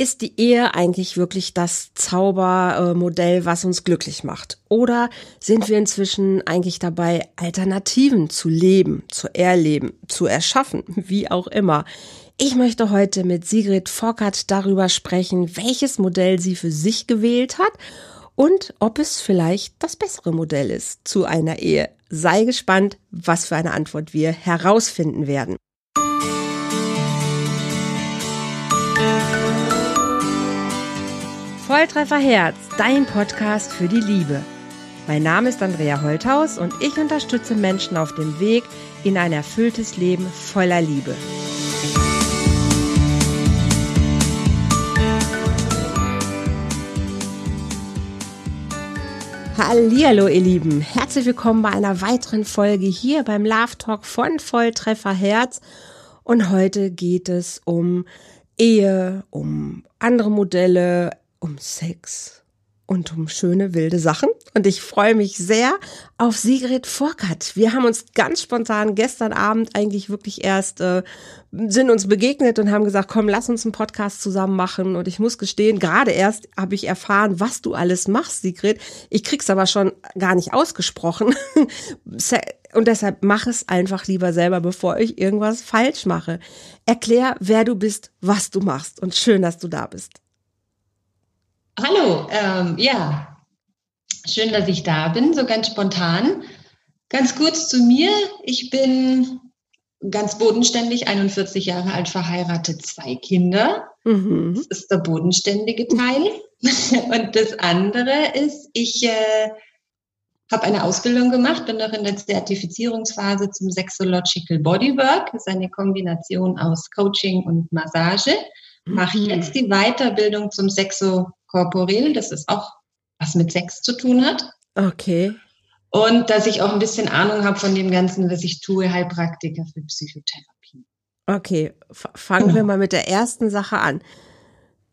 Ist die Ehe eigentlich wirklich das Zaubermodell, was uns glücklich macht? Oder sind wir inzwischen eigentlich dabei, Alternativen zu leben, zu erleben, zu erschaffen, wie auch immer? Ich möchte heute mit Sigrid Fockert darüber sprechen, welches Modell sie für sich gewählt hat und ob es vielleicht das bessere Modell ist zu einer Ehe. Sei gespannt, was für eine Antwort wir herausfinden werden. Volltreffer Herz, dein Podcast für die Liebe. Mein Name ist Andrea Holthaus und ich unterstütze Menschen auf dem Weg in ein erfülltes Leben voller Liebe. Hallihallo, ihr Lieben. Herzlich willkommen bei einer weiteren Folge hier beim Love Talk von Volltreffer Herz. Und heute geht es um Ehe, um andere Modelle, um Sex und um schöne wilde Sachen. Und ich freue mich sehr auf Sigrid Vorkat. Wir haben uns ganz spontan gestern Abend eigentlich wirklich erst äh, sind uns begegnet und haben gesagt, komm, lass uns einen Podcast zusammen machen. Und ich muss gestehen, gerade erst habe ich erfahren, was du alles machst, Sigrid. Ich krieg's aber schon gar nicht ausgesprochen. Und deshalb mach es einfach lieber selber, bevor ich irgendwas falsch mache. Erklär, wer du bist, was du machst. Und schön, dass du da bist. Hallo, ähm, ja, schön, dass ich da bin, so ganz spontan. Ganz kurz zu mir. Ich bin ganz bodenständig, 41 Jahre alt, verheiratet, zwei Kinder. Mhm. Das ist der bodenständige Teil. Und das andere ist, ich äh, habe eine Ausbildung gemacht, bin noch in der Zertifizierungsphase zum Sexological Bodywork. Das ist eine Kombination aus Coaching und Massage. Mache mhm. jetzt die Weiterbildung zum Sexo korporell, das ist auch was mit Sex zu tun hat. Okay. Und dass ich auch ein bisschen Ahnung habe von dem Ganzen, was ich tue, Heilpraktiker für Psychotherapie. Okay, fangen genau. wir mal mit der ersten Sache an.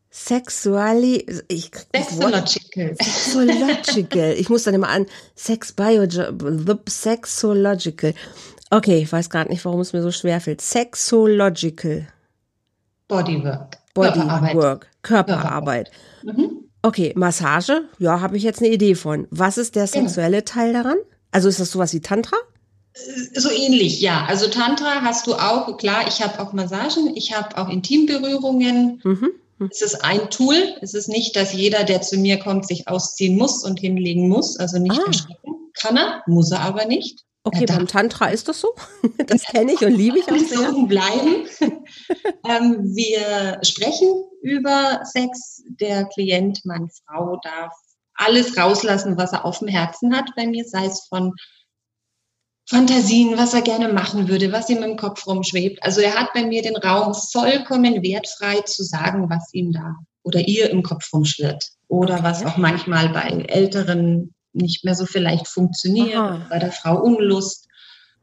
Sexuali, ich, Sexological. Sexological. Ich muss dann immer an Sex Bio, Sexological. Okay, ich weiß gerade nicht, warum es mir so schwer fällt. Sexological. Bodywork. Bodywork. Körperarbeit. Körperarbeit. Mhm. Okay, Massage, ja, habe ich jetzt eine Idee von. Was ist der genau. sexuelle. Teil daran? Also ist das sowas wie Tantra? Äh, so ähnlich, ja. Also Tantra hast du auch, klar, ich habe auch Massagen, ich habe auch Intimberührungen. Mhm. mhm. Es ist ein Tool. Es ist nicht, dass jeder, der zu mir kommt, sich ausziehen muss und hinlegen muss. Also nicht ah. erschrecken. Kann er, muss er aber nicht. Okay, beim Tantra ist das so. Das kenne ich und liebe ich auch sehr. bleiben. ähm, wir sprechen über Sex. Der Klient, meine Frau, darf alles rauslassen, was er auf dem Herzen hat bei mir, sei es von Fantasien, was er gerne machen würde, was ihm im Kopf rumschwebt. Also er hat bei mir den Raum vollkommen wertfrei zu sagen, was ihm da oder ihr im Kopf rumschwirrt. Oder okay. was auch manchmal bei älteren nicht mehr so vielleicht funktioniert, Aha. bei der Frau Unlust.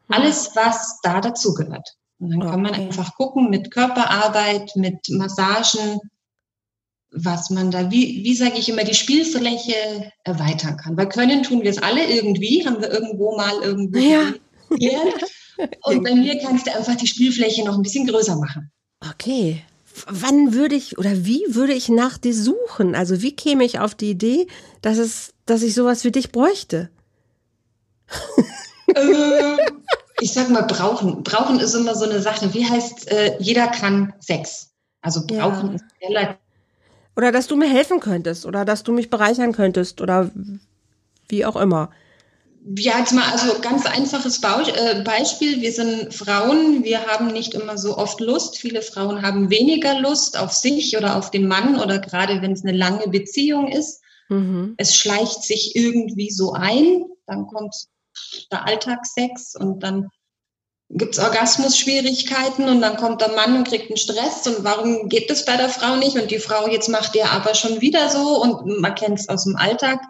Hm. Alles, was da dazugehört. Und dann okay. kann man einfach gucken mit Körperarbeit, mit Massagen, was man da, wie, wie sage ich immer, die Spielfläche erweitern kann. Weil können tun wir es alle irgendwie, haben wir irgendwo mal irgendwo ja. Und bei mir kannst du einfach die Spielfläche noch ein bisschen größer machen. Okay. Wann würde ich oder wie würde ich nach dir suchen? Also wie käme ich auf die Idee, dass es dass ich sowas wie dich bräuchte? äh, ich sag mal, brauchen. Brauchen ist immer so eine Sache. Wie heißt, äh, jeder kann Sex. Also brauchen ja. ist relativ. Oder dass du mir helfen könntest oder dass du mich bereichern könntest oder wie auch immer. Ja, jetzt mal also ganz einfaches äh, Beispiel. Wir sind Frauen, wir haben nicht immer so oft Lust. Viele Frauen haben weniger Lust auf sich oder auf den Mann oder gerade wenn es eine lange Beziehung ist. Mhm. Es schleicht sich irgendwie so ein, dann kommt der Alltagssex und dann gibt's Orgasmusschwierigkeiten und dann kommt der Mann und kriegt einen Stress und warum geht das bei der Frau nicht und die Frau jetzt macht der aber schon wieder so und man kennt es aus dem Alltag.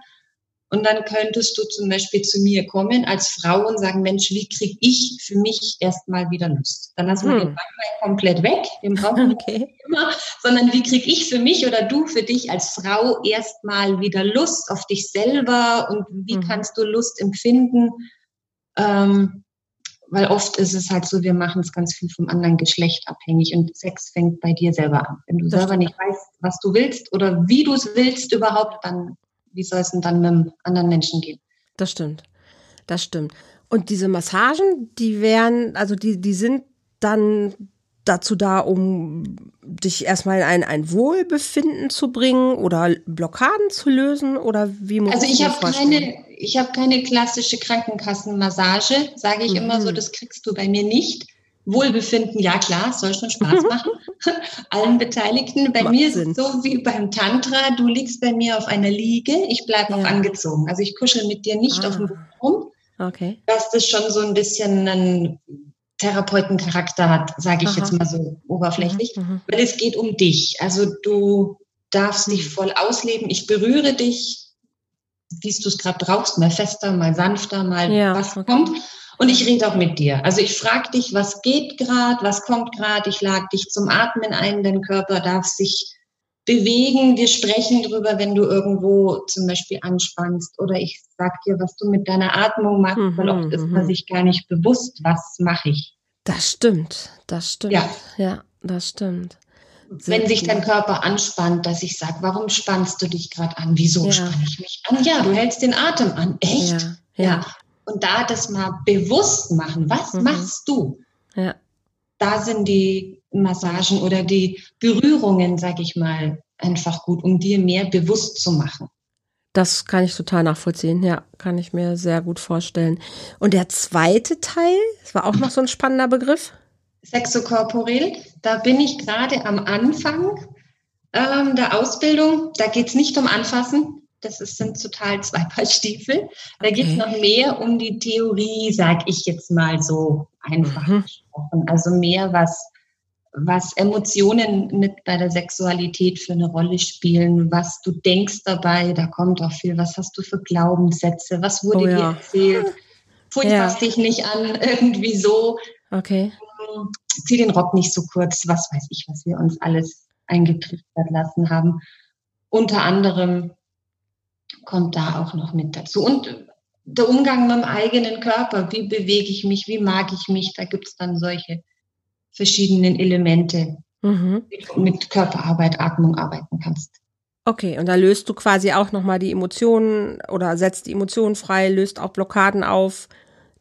Und dann könntest du zum Beispiel zu mir kommen als Frau und sagen, Mensch, wie kriege ich für mich erstmal wieder Lust? Dann lassen wir hm. den Beinbein komplett weg, den brauchen wir okay. nicht immer, sondern wie kriege ich für mich oder du für dich als Frau erstmal wieder Lust auf dich selber und wie hm. kannst du Lust empfinden? Ähm, weil oft ist es halt so, wir machen es ganz viel vom anderen Geschlecht abhängig und Sex fängt bei dir selber an. Wenn du das selber nicht weißt, was du willst oder wie du es willst überhaupt, dann wie soll es denn dann mit einem anderen Menschen gehen? Das stimmt. Das stimmt. Und diese Massagen, die wären, also die, die sind dann dazu da, um dich erstmal in ein, ein Wohlbefinden zu bringen oder Blockaden zu lösen? Oder wie muss Also ich habe keine, ich habe keine klassische Krankenkassenmassage, sage ich mhm. immer so, das kriegst du bei mir nicht. Wohlbefinden, ja klar, soll schon Spaß machen. Allen Beteiligten. Bei Macht mir ist es so wie beim Tantra, du liegst bei mir auf einer Liege, ich bleibe ja. auch angezogen. Also ich kuschel mit dir nicht ah. auf dem Boden rum. Okay. Dass das schon so ein bisschen einen Therapeutencharakter hat, sage ich Aha. jetzt mal so oberflächlich. Mhm, mhm. Weil es geht um dich. Also du darfst dich mhm. voll ausleben. Ich berühre dich, wie du es gerade brauchst, mal fester, mal sanfter, mal ja, was okay. kommt. Und ich rede auch mit dir. Also ich frage dich, was geht gerade, was kommt gerade. Ich lade dich zum Atmen ein. Dein Körper darf sich bewegen. Wir sprechen drüber, wenn du irgendwo zum Beispiel anspannst. Oder ich sag dir, was du mit deiner Atmung machst, mhm, weil oft ist man mhm. sich gar nicht bewusst, was mache ich. Das stimmt, das stimmt. Ja, ja das stimmt. Sehr wenn sich dein Körper anspannt, dass ich sage, warum spannst du dich gerade an? Wieso ja. spanne ich mich an? Ja, du hältst den Atem an. Echt? Ja. ja. ja. Und da das mal bewusst machen, was mhm. machst du? Ja. Da sind die Massagen oder die Berührungen, sag ich mal, einfach gut, um dir mehr bewusst zu machen. Das kann ich total nachvollziehen, ja, kann ich mir sehr gut vorstellen. Und der zweite Teil, das war auch noch so ein spannender Begriff. Sexokorporell, da bin ich gerade am Anfang ähm, der Ausbildung. Da geht es nicht um Anfassen, das ist, sind total zwei Paar Stiefel. Da okay. geht es noch mehr um die Theorie, sag ich jetzt mal so einfach mhm. gesprochen. Also mehr was was Emotionen mit bei der Sexualität für eine Rolle spielen, was du denkst dabei, da kommt auch viel, was hast du für Glaubenssätze, was wurde oh, ja. dir erzählt, Pfui, ja. dich nicht an, irgendwie so. Okay. Ähm, zieh den Rock nicht so kurz, was weiß ich, was wir uns alles eingetrichtert lassen haben. Unter anderem kommt da auch noch mit dazu. Und der Umgang mit dem eigenen Körper, wie bewege ich mich, wie mag ich mich, da gibt es dann solche verschiedenen Elemente mhm. mit Körperarbeit, Atmung arbeiten kannst. Okay, und da löst du quasi auch nochmal die Emotionen oder setzt die Emotionen frei, löst auch Blockaden auf.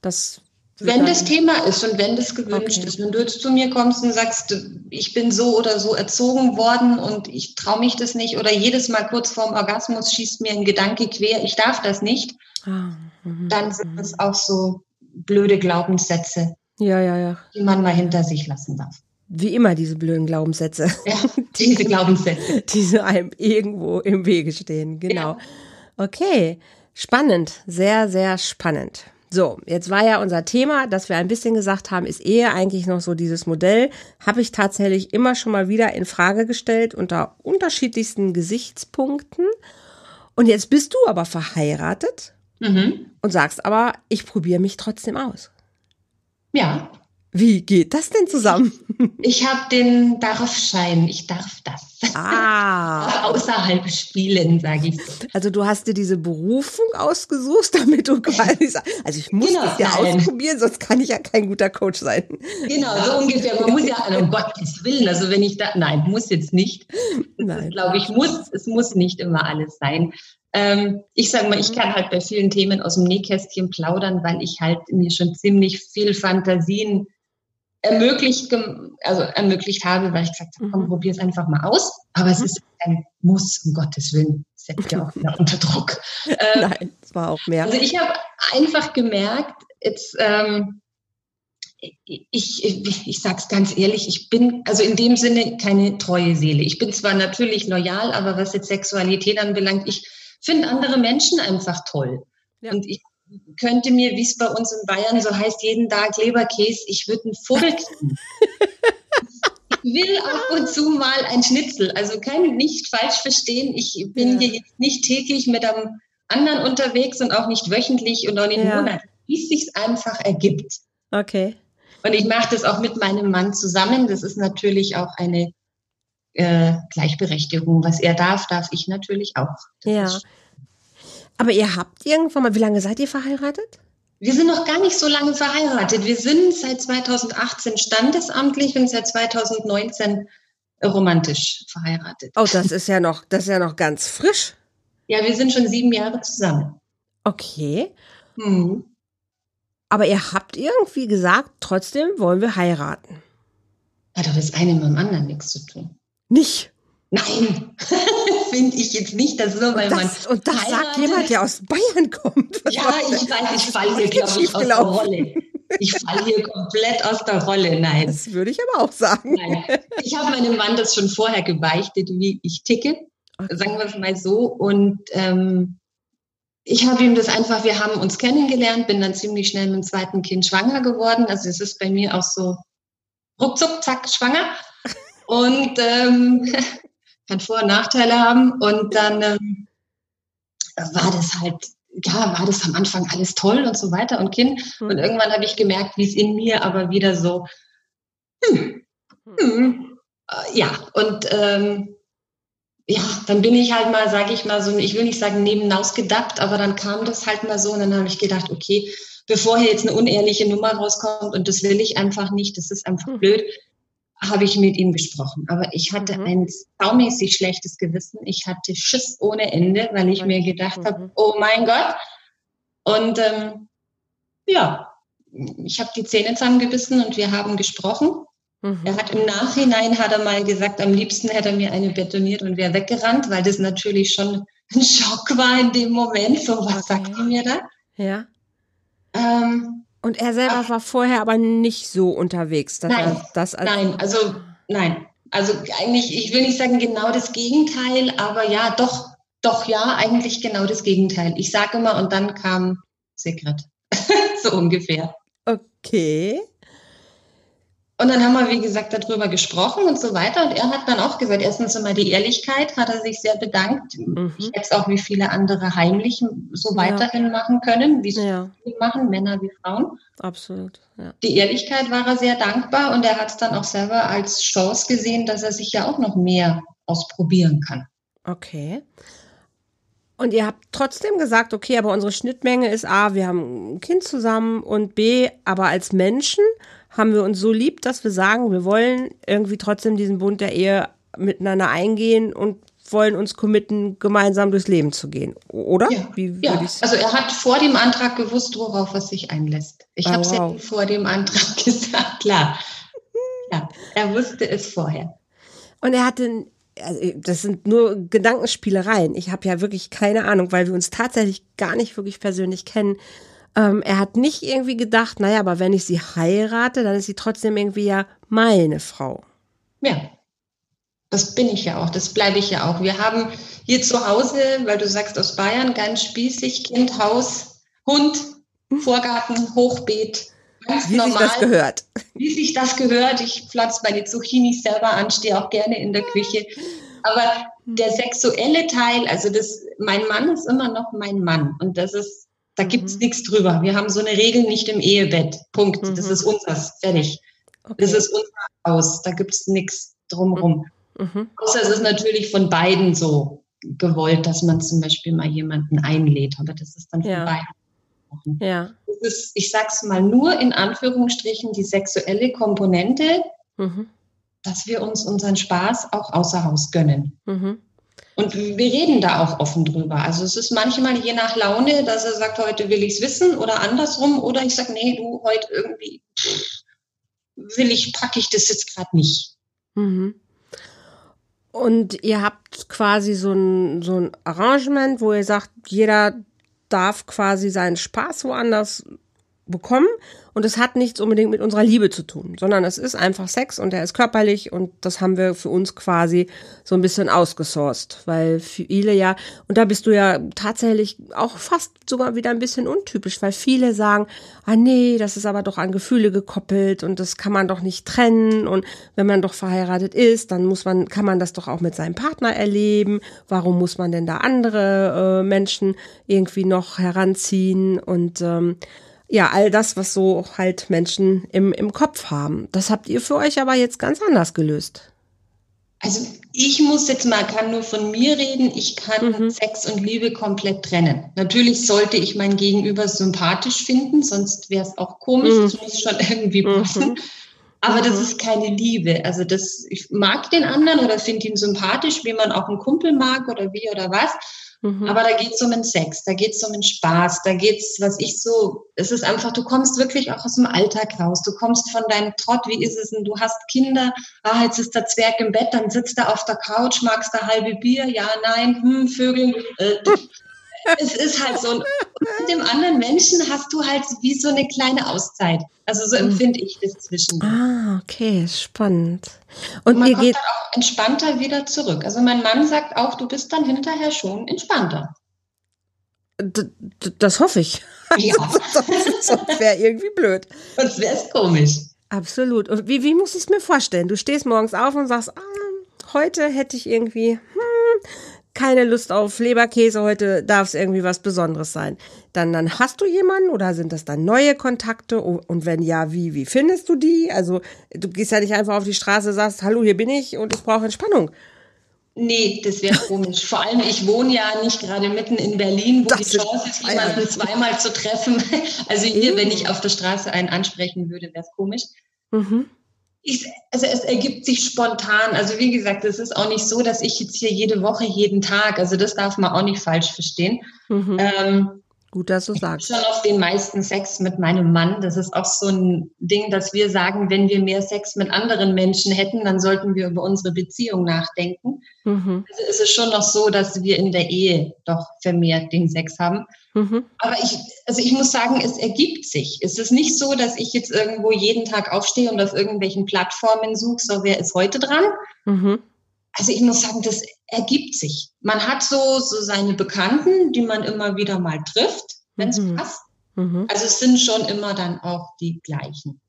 Das wenn das Thema ist und wenn das gewünscht okay. ist, wenn du jetzt zu mir kommst und sagst, ich bin so oder so erzogen worden und ich traue mich das nicht oder jedes Mal kurz vorm Orgasmus schießt mir ein Gedanke quer, ich darf das nicht, ah, mhm, dann sind das auch so blöde Glaubenssätze, ja, ja, ja. Die man mal hinter sich lassen darf. Wie immer diese blöden Glaubenssätze. Ja, diese Glaubenssätze. die einem irgendwo im Wege stehen, genau. Okay, spannend, sehr, sehr spannend. So, jetzt war ja unser Thema, dass wir ein bisschen gesagt haben, ist Ehe eigentlich noch so dieses Modell, habe ich tatsächlich immer schon mal wieder in Frage gestellt unter unterschiedlichsten Gesichtspunkten. Und jetzt bist du aber verheiratet mhm. und sagst aber, ich probiere mich trotzdem aus. Ja. Wie geht das denn zusammen? Ich habe den Darfschein. Ich darf das. Ah. Außerhalb spielen, sage ich so. Also du hast dir diese Berufung ausgesucht, damit du quasi sagst, also ich muss genau, das ja nein. ausprobieren, sonst kann ich ja kein guter Coach sein. Genau, so ungefähr. Man muss ja, um Gottes Willen, also wenn ich da, nein, muss jetzt nicht. Nein. Glaube ich, muss, es muss nicht immer alles sein. Ähm, ich sage mal, ich kann halt bei vielen Themen aus dem Nähkästchen plaudern, weil ich halt mir schon ziemlich viel Fantasien ermöglicht, also ermöglicht habe, weil ich gesagt habe, komm, mhm. probier es einfach mal aus. Aber es mhm. ist ein Muss, um Gottes Willen. Setzt ja auch wieder unter Druck. Ähm, Nein, es war auch mehr. Also ich habe einfach gemerkt, jetzt, ähm, ich, ich, ich sage es ganz ehrlich, ich bin also in dem Sinne keine treue Seele. Ich bin zwar natürlich loyal, aber was jetzt Sexualität anbelangt, ich finde andere Menschen einfach toll. Ja. Und ich könnte mir, wie es bei uns in Bayern so heißt, jeden Tag Leberkäse, ich würde einen Vogel kriegen. ich will ab und zu mal ein Schnitzel. Also kein nicht falsch verstehen. Ich bin ja. hier jetzt nicht täglich mit einem anderen unterwegs und auch nicht wöchentlich und auch nicht ja. Monat, wie es sich einfach ergibt. Okay. Und ich mache das auch mit meinem Mann zusammen. Das ist natürlich auch eine äh, Gleichberechtigung. Was er darf, darf ich natürlich auch. Das ja. Aber ihr habt irgendwann mal, wie lange seid ihr verheiratet? Wir sind noch gar nicht so lange verheiratet. Wir sind seit 2018 standesamtlich und seit 2019 romantisch verheiratet. Oh, das ist ja noch, das ist ja noch ganz frisch. Ja, wir sind schon sieben Jahre zusammen. Okay. Hm. Aber ihr habt irgendwie gesagt, trotzdem wollen wir heiraten. Hat doch das eine mit dem anderen nichts zu tun. Nicht? Nein, finde ich jetzt nicht, dass nur weil das, man. Und das heiratet. sagt jemand, der aus Bayern kommt. Was ja, ich weiß, ich falle hier, glaube ich, aus der Rolle. Ich falle hier komplett aus der Rolle. Nein. Das würde ich aber auch sagen. Nein. Ich habe meinem Mann das schon vorher gebeichtet, wie ich ticke. Sagen wir es mal so. Und ähm, ich habe ihm das einfach, wir haben uns kennengelernt, bin dann ziemlich schnell mit dem zweiten Kind schwanger geworden. Also es ist bei mir auch so ruckzuck, zack, schwanger. Und ähm, kann Vor- und Nachteile haben. Und dann ähm, war das halt, ja, war das am Anfang alles toll und so weiter und Kind. Mhm. Und irgendwann habe ich gemerkt, wie es in mir aber wieder so, hm, hm, hm äh, ja, und ähm, ja, dann bin ich halt mal, sage ich mal, so, ich will nicht sagen nebenaus gedappt, aber dann kam das halt mal so und dann habe ich gedacht, okay, bevor hier jetzt eine unehrliche Nummer rauskommt und das will ich einfach nicht, das ist einfach hm. blöd, habe ich mit ihm gesprochen. Aber ich hatte mhm. ein saumäßig schlechtes Gewissen. Ich hatte Schiss ohne Ende, weil ich mir gedacht mhm. habe, oh mein Gott. Und ähm, ja, ich habe die Zähne zusammengebissen und wir haben gesprochen. Mhm. Er hat im Nachhinein, hat er mal gesagt, am liebsten hätte er mir eine betoniert und wäre weggerannt, weil das natürlich schon ein Schock war in dem Moment. So, was okay. sagt er mir da? Ja. Ähm, und er selber Ach. war vorher aber nicht so unterwegs. nein, das als nein, also nein. Also eigentlich, ich will nicht sagen genau das Gegenteil, aber ja, doch, doch ja, eigentlich genau das Gegenteil. Ich sage immer, und dann kam Secret. so ungefähr. Okay. Und dann haben wir, wie gesagt, darüber gesprochen und so weiter. Und er hat dann auch gesagt, erstens einmal die Ehrlichkeit, hat er sich sehr bedankt. Mhm. Ich hätte es auch wie viele andere heimlich so weiterhin ja. machen können, wie es ja. viele machen, Männer wie Frauen. Absolut. Ja. Die Ehrlichkeit war er sehr dankbar und er hat es dann auch selber als Chance gesehen, dass er sich ja auch noch mehr ausprobieren kann. Okay. Und ihr habt trotzdem gesagt, okay, aber unsere Schnittmenge ist A, wir haben ein Kind zusammen und B, aber als Menschen haben wir uns so lieb, dass wir sagen, wir wollen irgendwie trotzdem diesen Bund der Ehe miteinander eingehen und wollen uns committen, gemeinsam durchs Leben zu gehen, oder? Ja, Wie ja. also er hat vor dem Antrag gewusst, worauf er sich einlässt. Ich oh, habe es wow. ja vor dem Antrag gesagt, klar. Ja, er wusste es vorher. Und er hatte, also das sind nur Gedankenspielereien. Ich habe ja wirklich keine Ahnung, weil wir uns tatsächlich gar nicht wirklich persönlich kennen. Ähm, er hat nicht irgendwie gedacht, naja, aber wenn ich sie heirate, dann ist sie trotzdem irgendwie ja meine Frau. Ja, das bin ich ja auch, das bleibe ich ja auch. Wir haben hier zu Hause, weil du sagst aus Bayern, ganz spießig, Kind, Haus, Hund, Vorgarten, Hochbeet. Ganz wie normal, sich das gehört. Wie sich das gehört. Ich pflanze meine Zucchini selber an, stehe auch gerne in der Küche. Aber der sexuelle Teil, also das, mein Mann ist immer noch mein Mann. Und das ist da gibt's mhm. nichts drüber. Wir haben so eine Regel nicht im Ehebett. Punkt. Mhm. Das ist unseres. Fertig. Okay. Das ist unser Haus. Da gibt's nichts drumherum. Mhm. Außer es ist natürlich von beiden so gewollt, dass man zum Beispiel mal jemanden einlädt. Aber das ist dann von ja. beiden. Ja. Das ist, ich sag's mal, nur in Anführungsstrichen die sexuelle Komponente, mhm. dass wir uns unseren Spaß auch außer Haus gönnen. Mhm. Und wir reden da auch offen drüber. Also es ist manchmal je nach Laune, dass er sagt, heute will ich es wissen oder andersrum. Oder ich sage, nee, du, heute irgendwie will ich, packe ich das jetzt gerade nicht. Mhm. Und ihr habt quasi so ein, so ein Arrangement, wo ihr sagt, jeder darf quasi seinen Spaß woanders bekommen und es hat nichts unbedingt mit unserer Liebe zu tun, sondern es ist einfach Sex und er ist körperlich und das haben wir für uns quasi so ein bisschen ausgesourced, weil viele ja, und da bist du ja tatsächlich auch fast sogar wieder ein bisschen untypisch, weil viele sagen, ah nee, das ist aber doch an Gefühle gekoppelt und das kann man doch nicht trennen und wenn man doch verheiratet ist, dann muss man, kann man das doch auch mit seinem Partner erleben. Warum muss man denn da andere äh, Menschen irgendwie noch heranziehen und ähm, ja, all das, was so halt Menschen im, im Kopf haben. Das habt ihr für euch aber jetzt ganz anders gelöst. Also ich muss jetzt mal, kann nur von mir reden, ich kann mhm. Sex und Liebe komplett trennen. Natürlich sollte ich mein Gegenüber sympathisch finden, sonst wäre es auch komisch, mhm. das muss schon irgendwie mhm. passen. Mhm. Aber das ist keine Liebe. Also das, ich mag den anderen oder finde ihn sympathisch, wie man auch einen Kumpel mag oder wie oder was. Mhm. Aber da geht es um den Sex, da geht es um den Spaß, da geht es, was ich so, es ist einfach, du kommst wirklich auch aus dem Alltag raus, du kommst von deinem Trott, wie ist es denn, du hast Kinder, ah, jetzt ist der Zwerg im Bett, dann sitzt er auf der Couch, magst du halbe Bier, ja, nein, hm, Vögel, äh, es ist halt so. Und mit dem anderen Menschen hast du halt wie so eine kleine Auszeit. Also so empfinde ich das zwischen. Ah, okay, spannend. Und, Und man kommt dann auch entspannter wieder zurück. Also mein Mann sagt auch, du bist dann hinterher schon entspannter. D das hoffe ich. Ja. Sonst wäre irgendwie blöd. Sonst wäre es komisch. Absolut. Und wie, wie muss ich es mir vorstellen? Du stehst morgens auf und sagst, ah, heute hätte ich irgendwie, hm, keine Lust auf Leberkäse, heute darf es irgendwie was Besonderes sein. Dann, dann hast du jemanden oder sind das dann neue Kontakte? Und wenn ja, wie, wie findest du die? Also du gehst ja nicht einfach auf die Straße, sagst, hallo, hier bin ich und ich brauche Entspannung. Nee, das wäre komisch. Vor allem, ich wohne ja nicht gerade mitten in Berlin, wo das die Chance ist, jemanden zweimal zu treffen. Also hier, wenn ich auf der Straße einen ansprechen würde, wäre es komisch. Mhm ich, also es ergibt sich spontan. Also wie gesagt, es ist auch nicht so, dass ich jetzt hier jede Woche, jeden Tag, also das darf man auch nicht falsch verstehen. Mhm. Ähm, Gut, dass du sagst. Ich schon auf den meisten Sex mit meinem Mann. Das ist auch so ein Ding, dass wir sagen, wenn wir mehr Sex mit anderen Menschen hätten, dann sollten wir über unsere Beziehung nachdenken. Mhm. Also ist es schon noch so, dass wir in der Ehe doch vermehrt den Sex haben. Mhm. Aber ich, also ich muss sagen, es ergibt sich. Es ist nicht so, dass ich jetzt irgendwo jeden Tag aufstehe und auf irgendwelchen Plattformen suche, so wer ist heute dran. Mhm. Also ich muss sagen, das ergibt sich. Man hat so, so seine Bekannten, die man immer wieder mal trifft, wenn es mhm. passt. Mhm. Also es sind schon immer dann auch die gleichen.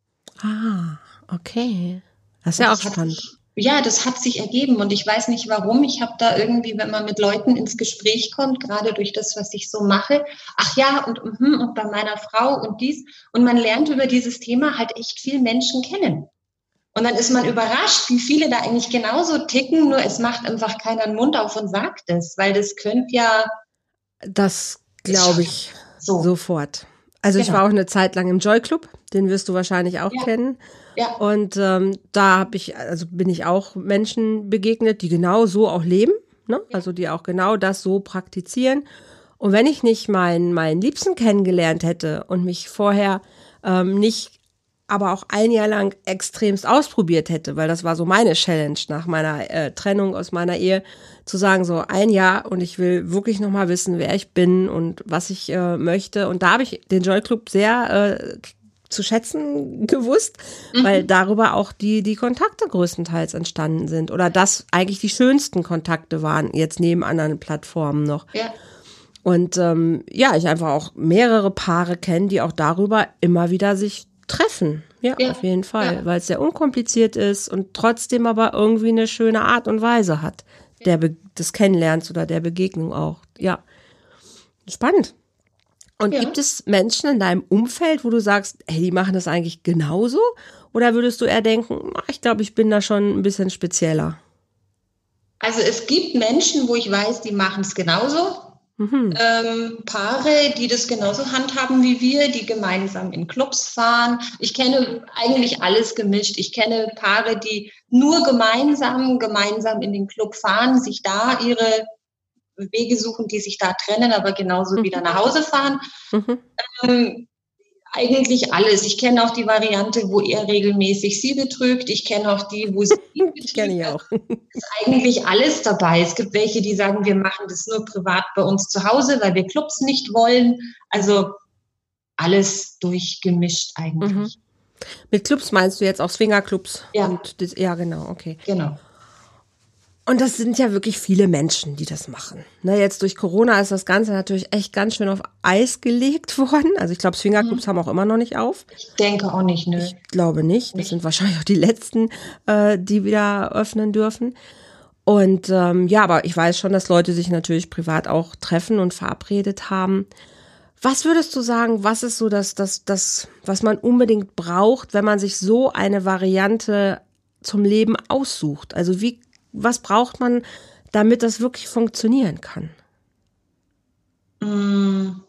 Ah, okay. Das ist ja auch spannend. Sich, ja, das hat sich ergeben und ich weiß nicht warum. Ich habe da irgendwie, wenn man mit Leuten ins Gespräch kommt, gerade durch das, was ich so mache, ach ja, und, und, und bei meiner Frau und dies. Und man lernt über dieses Thema halt echt viel Menschen kennen. Und dann ist man überrascht, wie viele da eigentlich genauso ticken, nur es macht einfach keiner den Mund auf und sagt es, weil das könnte ja. Das glaube ich so. sofort. Also genau. ich war auch eine Zeit lang im Joy Club, den wirst du wahrscheinlich auch ja. kennen. Ja. Und ähm, da habe ich, also bin ich auch Menschen begegnet, die genau so auch leben, ne? Ja. Also die auch genau das so praktizieren. Und wenn ich nicht meinen, meinen Liebsten kennengelernt hätte und mich vorher ähm, nicht aber auch ein Jahr lang extremst ausprobiert hätte, weil das war so meine Challenge nach meiner äh, Trennung aus meiner Ehe, zu sagen, so ein Jahr und ich will wirklich nochmal wissen, wer ich bin und was ich äh, möchte. Und da habe ich den Joy Club sehr äh, zu schätzen gewusst, mhm. weil darüber auch die, die Kontakte größtenteils entstanden sind oder das eigentlich die schönsten Kontakte waren, jetzt neben anderen Plattformen noch. Ja. Und ähm, ja, ich einfach auch mehrere Paare kenne, die auch darüber immer wieder sich treffen. Ja, ja. auf jeden Fall, ja. weil es sehr unkompliziert ist und trotzdem aber irgendwie eine schöne Art und Weise hat, der Be des Kennenlernens oder der Begegnung auch. Ja, spannend. Und ja. gibt es Menschen in deinem Umfeld, wo du sagst, hey, die machen das eigentlich genauso? Oder würdest du eher denken, ich glaube, ich bin da schon ein bisschen spezieller? Also es gibt Menschen, wo ich weiß, die machen es genauso. Mhm. Ähm, Paare, die das genauso handhaben wie wir, die gemeinsam in Clubs fahren. Ich kenne eigentlich alles gemischt. Ich kenne Paare, die nur gemeinsam, gemeinsam in den Club fahren, sich da ihre Wege suchen, die sich da trennen, aber genauso mhm. wieder nach Hause fahren. Mhm. Ähm, eigentlich alles. Ich kenne auch die Variante, wo er regelmäßig sie betrügt. Ich kenne auch die, wo sie ihn betrügt. kenne ich auch. ist eigentlich alles dabei. Es gibt welche, die sagen, wir machen das nur privat bei uns zu Hause, weil wir Clubs nicht wollen. Also alles durchgemischt eigentlich. Mhm. Mit Clubs meinst du jetzt auch Swingerclubs? Ja. Das, ja, genau, okay. Genau. Und das sind ja wirklich viele Menschen, die das machen. Ne, jetzt durch Corona ist das Ganze natürlich echt ganz schön auf Eis gelegt worden. Also ich glaube, Swingerclubs mhm. haben auch immer noch nicht auf. Ich denke auch nicht, ne? Ich glaube nicht. Das sind wahrscheinlich auch die letzten, äh, die wieder öffnen dürfen. Und ähm, ja, aber ich weiß schon, dass Leute sich natürlich privat auch treffen und verabredet haben. Was würdest du sagen, was ist so das, das, das, was man unbedingt braucht, wenn man sich so eine Variante zum Leben aussucht? Also wie was braucht man, damit das wirklich funktionieren kann? Mm,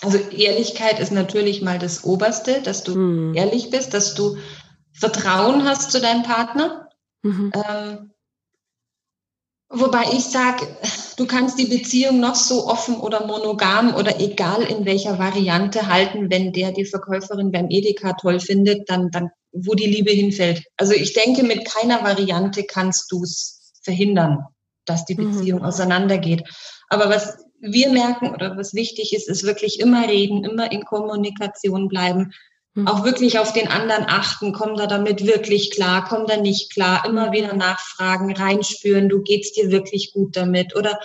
also Ehrlichkeit ist natürlich mal das Oberste, dass du mhm. ehrlich bist, dass du Vertrauen hast zu deinem Partner. Mhm. Ähm, wobei ich sage, du kannst die Beziehung noch so offen oder monogam oder egal in welcher Variante halten, wenn der die Verkäuferin beim Edeka toll findet, dann, dann wo die Liebe hinfällt. Also ich denke, mit keiner Variante kannst du es verhindern, dass die mhm. Beziehung mhm. auseinandergeht. Aber was wir merken oder was wichtig ist, ist wirklich immer reden, immer in Kommunikation bleiben, mhm. auch wirklich auf den anderen achten, kommt er damit wirklich klar, kommt er nicht klar, immer mhm. wieder nachfragen, reinspüren, du geht's dir wirklich gut damit oder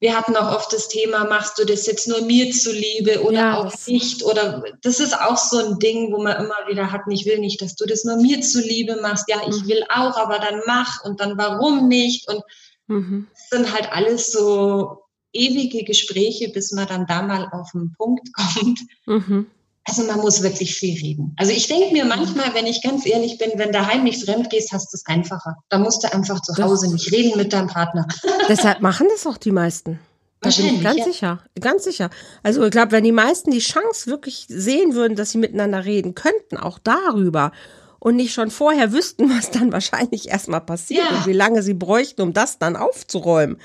wir hatten auch oft das Thema, machst du das jetzt nur mir zuliebe oder ja, auch nicht? Oder das ist auch so ein Ding, wo man immer wieder hat, ich will nicht, dass du das nur mir zuliebe machst. Ja, ich mhm. will auch, aber dann mach und dann warum nicht? Und mhm. das sind halt alles so ewige Gespräche, bis man dann da mal auf den Punkt kommt. Mhm. Also man muss wirklich viel reden. Also ich denke mir manchmal, wenn ich ganz ehrlich bin, wenn daheim nicht fremd gehst, hast du es einfacher. Da musst du einfach zu Hause nicht reden mit deinem Partner. Deshalb machen das auch die meisten. Da bin ich ganz ja. sicher, ganz sicher. Also ich glaube, wenn die meisten die Chance wirklich sehen würden, dass sie miteinander reden könnten, auch darüber und nicht schon vorher wüssten, was dann wahrscheinlich erstmal passiert ja. und wie lange sie bräuchten, um das dann aufzuräumen,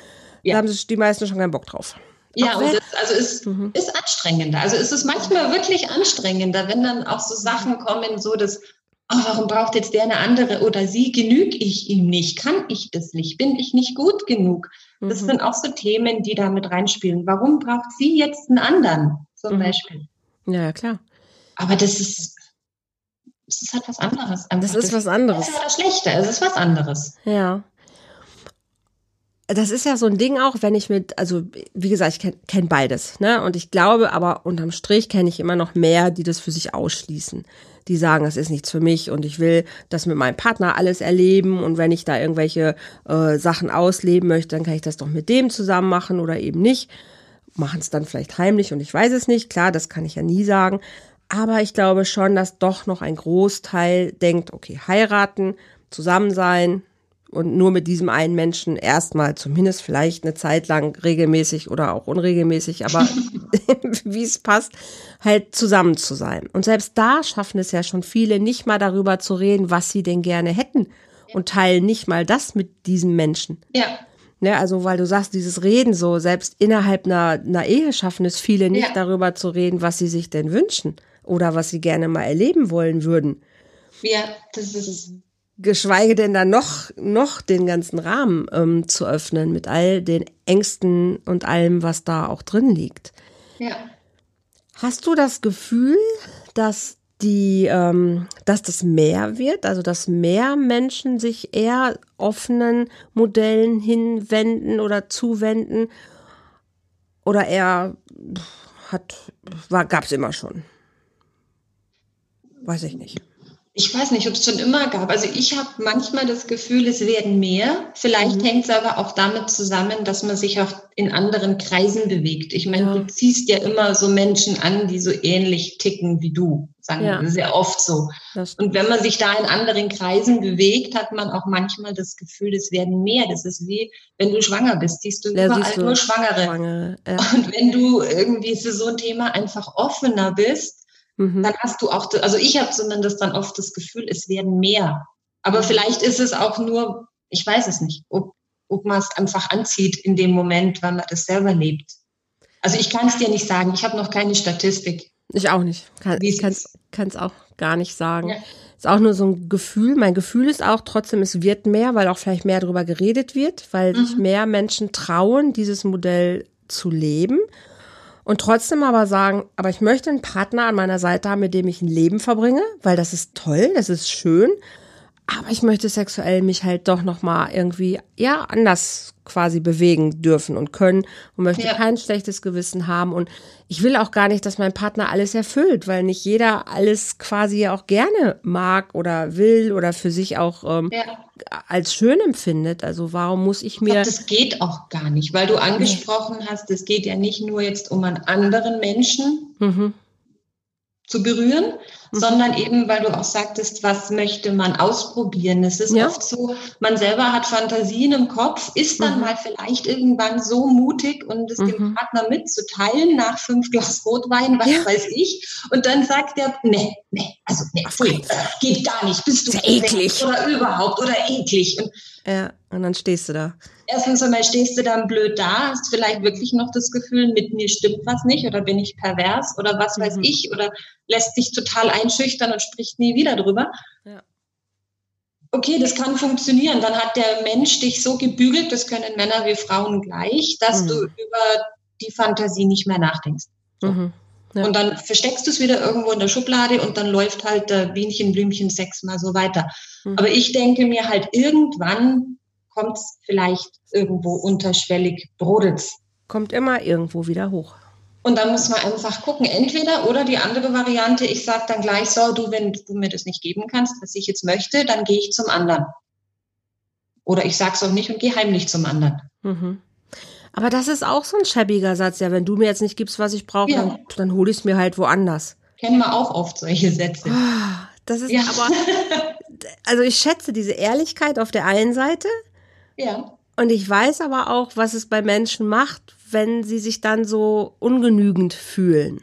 ja. Da haben sich die meisten schon keinen Bock drauf. Ja, und das, also ist, mhm. ist anstrengender. Also ist es manchmal wirklich anstrengender, wenn dann auch so Sachen kommen, so dass, oh, warum braucht jetzt der eine andere oder sie, genüge ich ihm nicht, kann ich das nicht, bin ich nicht gut genug. Das mhm. sind auch so Themen, die da mit reinspielen. Warum braucht sie jetzt einen anderen, zum mhm. Beispiel? Ja, klar. Aber das ist, das ist halt was anderes. Einfach das ist was anderes. Das ist oder schlechter, es ist was anderes. Ja das ist ja so ein Ding auch, wenn ich mit, also wie gesagt, ich kenne kenn beides, ne? Und ich glaube, aber unterm Strich kenne ich immer noch mehr, die das für sich ausschließen. Die sagen, das ist nichts für mich und ich will das mit meinem Partner alles erleben und wenn ich da irgendwelche äh, Sachen ausleben möchte, dann kann ich das doch mit dem zusammen machen oder eben nicht. Machen es dann vielleicht heimlich und ich weiß es nicht. Klar, das kann ich ja nie sagen. Aber ich glaube schon, dass doch noch ein Großteil denkt, okay, heiraten, zusammen sein, und nur mit diesem einen Menschen erstmal zumindest vielleicht eine Zeit lang regelmäßig oder auch unregelmäßig, aber wie es passt, halt zusammen zu sein. Und selbst da schaffen es ja schon viele, nicht mal darüber zu reden, was sie denn gerne hätten und teilen nicht mal das mit diesem Menschen. Ja. Ne, also weil du sagst, dieses Reden so, selbst innerhalb einer, einer Ehe schaffen es viele nicht ja. darüber zu reden, was sie sich denn wünschen oder was sie gerne mal erleben wollen würden. Ja, das ist geschweige denn dann noch, noch den ganzen Rahmen ähm, zu öffnen mit all den Ängsten und allem, was da auch drin liegt. Ja. Hast du das Gefühl, dass die, ähm, dass das mehr wird, also dass mehr Menschen sich eher offenen Modellen hinwenden oder zuwenden oder eher hat, war, gab es immer schon? Weiß ich nicht ich weiß nicht, ob es schon immer gab. Also ich habe manchmal das Gefühl, es werden mehr. Vielleicht mhm. hängt es aber auch damit zusammen, dass man sich auch in anderen Kreisen bewegt. Ich meine, ja. du ziehst ja immer so Menschen an, die so ähnlich ticken wie du. Sagen ja. wir sehr oft so. Und wenn man sich da in anderen Kreisen bewegt, hat man auch manchmal das Gefühl, es werden mehr. Das ist wie, wenn du schwanger bist, siehst du ja, überall siehst du nur Schwangere. Schwangere. Und wenn du irgendwie für so ein Thema einfach offener bist, mhm. dann hast du auch, also ich habe zumindest dann oft das Gefühl, es werden mehr. Aber vielleicht ist es auch nur, ich weiß es nicht, ob, ob man es einfach anzieht in dem Moment, weil man das selber lebt. Also ich kann es dir nicht sagen, ich habe noch keine Statistik. Ich auch nicht. Kann, ich kann es auch gar nicht sagen. Ja. Ist auch nur so ein Gefühl. Mein Gefühl ist auch trotzdem, es wird mehr, weil auch vielleicht mehr darüber geredet wird, weil mhm. sich mehr Menschen trauen, dieses Modell zu leben und trotzdem aber sagen, aber ich möchte einen Partner an meiner Seite haben, mit dem ich ein Leben verbringe, weil das ist toll, das ist schön. Aber ich möchte sexuell mich halt doch noch mal irgendwie ja anders quasi bewegen dürfen und können und möchte ja. kein schlechtes Gewissen haben und ich will auch gar nicht, dass mein Partner alles erfüllt, weil nicht jeder alles quasi auch gerne mag oder will oder für sich auch ähm, ja. Als schön empfindet. Also warum muss ich mir? Glaub, das geht auch gar nicht, weil du angesprochen hast, es geht ja nicht nur jetzt um einen anderen Menschen. Mhm zu berühren, mhm. sondern eben, weil du auch sagtest, was möchte man ausprobieren. Es ist ja. oft so, man selber hat Fantasien im Kopf, ist dann mhm. mal vielleicht irgendwann so mutig und es mhm. dem Partner mitzuteilen nach fünf Glas Rotwein, was ja. weiß ich. Und dann sagt er, nee, nee, also nee, pfui, geht gar nicht, bist du eklig oder überhaupt oder eklig. Und ja, und dann stehst du da erstens einmal stehst du dann blöd da, hast vielleicht wirklich noch das Gefühl, mit mir stimmt was nicht oder bin ich pervers oder was weiß mhm. ich oder lässt dich total einschüchtern und spricht nie wieder drüber. Ja. Okay, das kann funktionieren. Dann hat der Mensch dich so gebügelt, das können Männer wie Frauen gleich, dass mhm. du über die Fantasie nicht mehr nachdenkst. So. Mhm. Ja. Und dann versteckst du es wieder irgendwo in der Schublade und dann läuft halt der Bienchen, Blümchen, Sex mal so weiter. Mhm. Aber ich denke mir halt irgendwann kommt es vielleicht irgendwo unterschwellig, brodelt Kommt immer irgendwo wieder hoch. Und dann muss man einfach gucken, entweder oder die andere Variante, ich sage dann gleich so, du, wenn du mir das nicht geben kannst, was ich jetzt möchte, dann gehe ich zum anderen. Oder ich sage es auch nicht und gehe heimlich zum anderen. Mhm. Aber das ist auch so ein schäbiger Satz, ja, wenn du mir jetzt nicht gibst, was ich brauche, ja. dann, dann hole ich es mir halt woanders. Kennen wir auch oft solche Sätze. Ah, das ist ja. aber, also ich schätze diese Ehrlichkeit auf der einen Seite, ja. Und ich weiß aber auch, was es bei Menschen macht, wenn sie sich dann so ungenügend fühlen.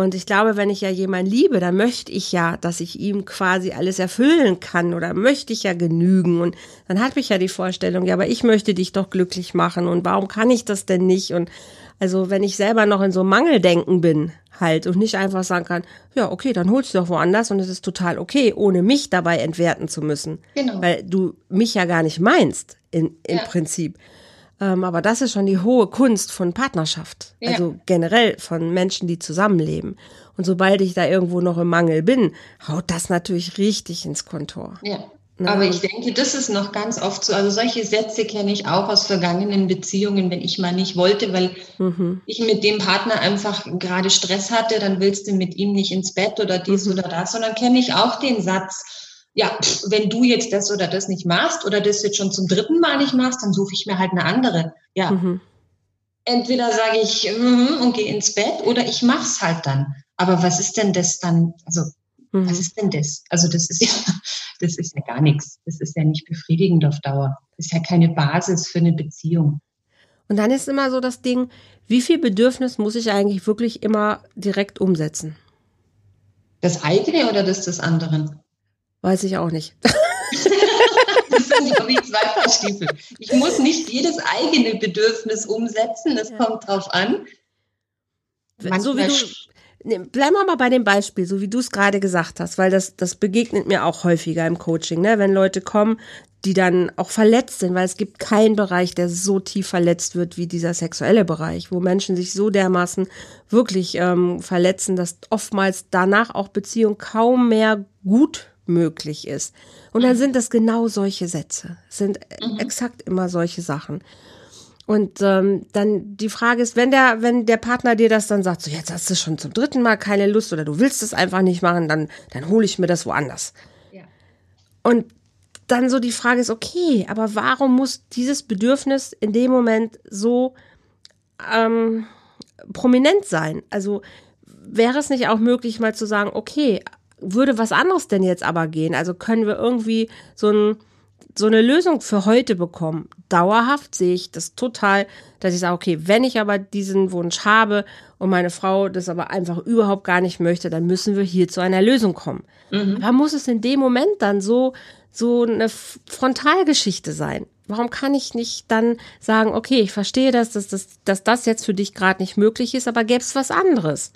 Und ich glaube, wenn ich ja jemanden liebe, dann möchte ich ja, dass ich ihm quasi alles erfüllen kann oder möchte ich ja genügen. Und dann hat mich ja die Vorstellung, ja, aber ich möchte dich doch glücklich machen und warum kann ich das denn nicht? Und also wenn ich selber noch in so Mangeldenken bin, halt und nicht einfach sagen kann, ja, okay, dann holst du doch woanders und es ist total okay, ohne mich dabei entwerten zu müssen. Genau. Weil du mich ja gar nicht meinst, in, im ja. Prinzip. Ähm, aber das ist schon die hohe Kunst von Partnerschaft. Ja. Also generell von Menschen, die zusammenleben. Und sobald ich da irgendwo noch im Mangel bin, haut das natürlich richtig ins Kontor. Ja. Aber ich denke, das ist noch ganz oft so. Also solche Sätze kenne ich auch aus vergangenen Beziehungen, wenn ich mal nicht wollte, weil mhm. ich mit dem Partner einfach gerade Stress hatte, dann willst du mit ihm nicht ins Bett oder dies mhm. oder das, sondern kenne ich auch den Satz, ja, wenn du jetzt das oder das nicht machst oder das jetzt schon zum dritten Mal nicht machst, dann suche ich mir halt eine andere. Ja. Mhm. Entweder sage ich mm, und gehe ins Bett oder ich mach's halt dann. Aber was ist denn das dann? Also Mhm. Was ist denn das? Also das ist ja, das ist ja gar nichts. Das ist ja nicht befriedigend auf Dauer. Das ist ja keine Basis für eine Beziehung. Und dann ist immer so das Ding, wie viel Bedürfnis muss ich eigentlich wirklich immer direkt umsetzen? Das eigene oder das des anderen? Weiß ich auch nicht. das sind ja wie zwei Paar Stiefel. Ich muss nicht jedes eigene Bedürfnis umsetzen, das ja. kommt drauf an. Manchmal so wie du, Bleiben wir mal bei dem Beispiel, so wie du es gerade gesagt hast, weil das, das begegnet mir auch häufiger im Coaching, ne? wenn Leute kommen, die dann auch verletzt sind, weil es gibt keinen Bereich, der so tief verletzt wird wie dieser sexuelle Bereich, wo Menschen sich so dermaßen wirklich ähm, verletzen, dass oftmals danach auch Beziehung kaum mehr gut möglich ist. Und dann mhm. sind das genau solche Sätze, sind mhm. exakt immer solche Sachen. Und ähm, dann die Frage ist, wenn der, wenn der Partner dir das dann sagt, so jetzt hast du schon zum dritten Mal keine Lust oder du willst es einfach nicht machen, dann, dann hole ich mir das woanders. Ja. Und dann so die Frage ist, okay, aber warum muss dieses Bedürfnis in dem Moment so ähm, prominent sein? Also wäre es nicht auch möglich, mal zu sagen, okay, würde was anderes denn jetzt aber gehen? Also können wir irgendwie so ein so eine Lösung für heute bekommen. Dauerhaft sehe ich das total, dass ich sage, okay, wenn ich aber diesen Wunsch habe und meine Frau das aber einfach überhaupt gar nicht möchte, dann müssen wir hier zu einer Lösung kommen. Mhm. Aber muss es in dem Moment dann so, so eine Frontalgeschichte sein? Warum kann ich nicht dann sagen, okay, ich verstehe das, dass, dass, dass das jetzt für dich gerade nicht möglich ist, aber gäbe es was anderes,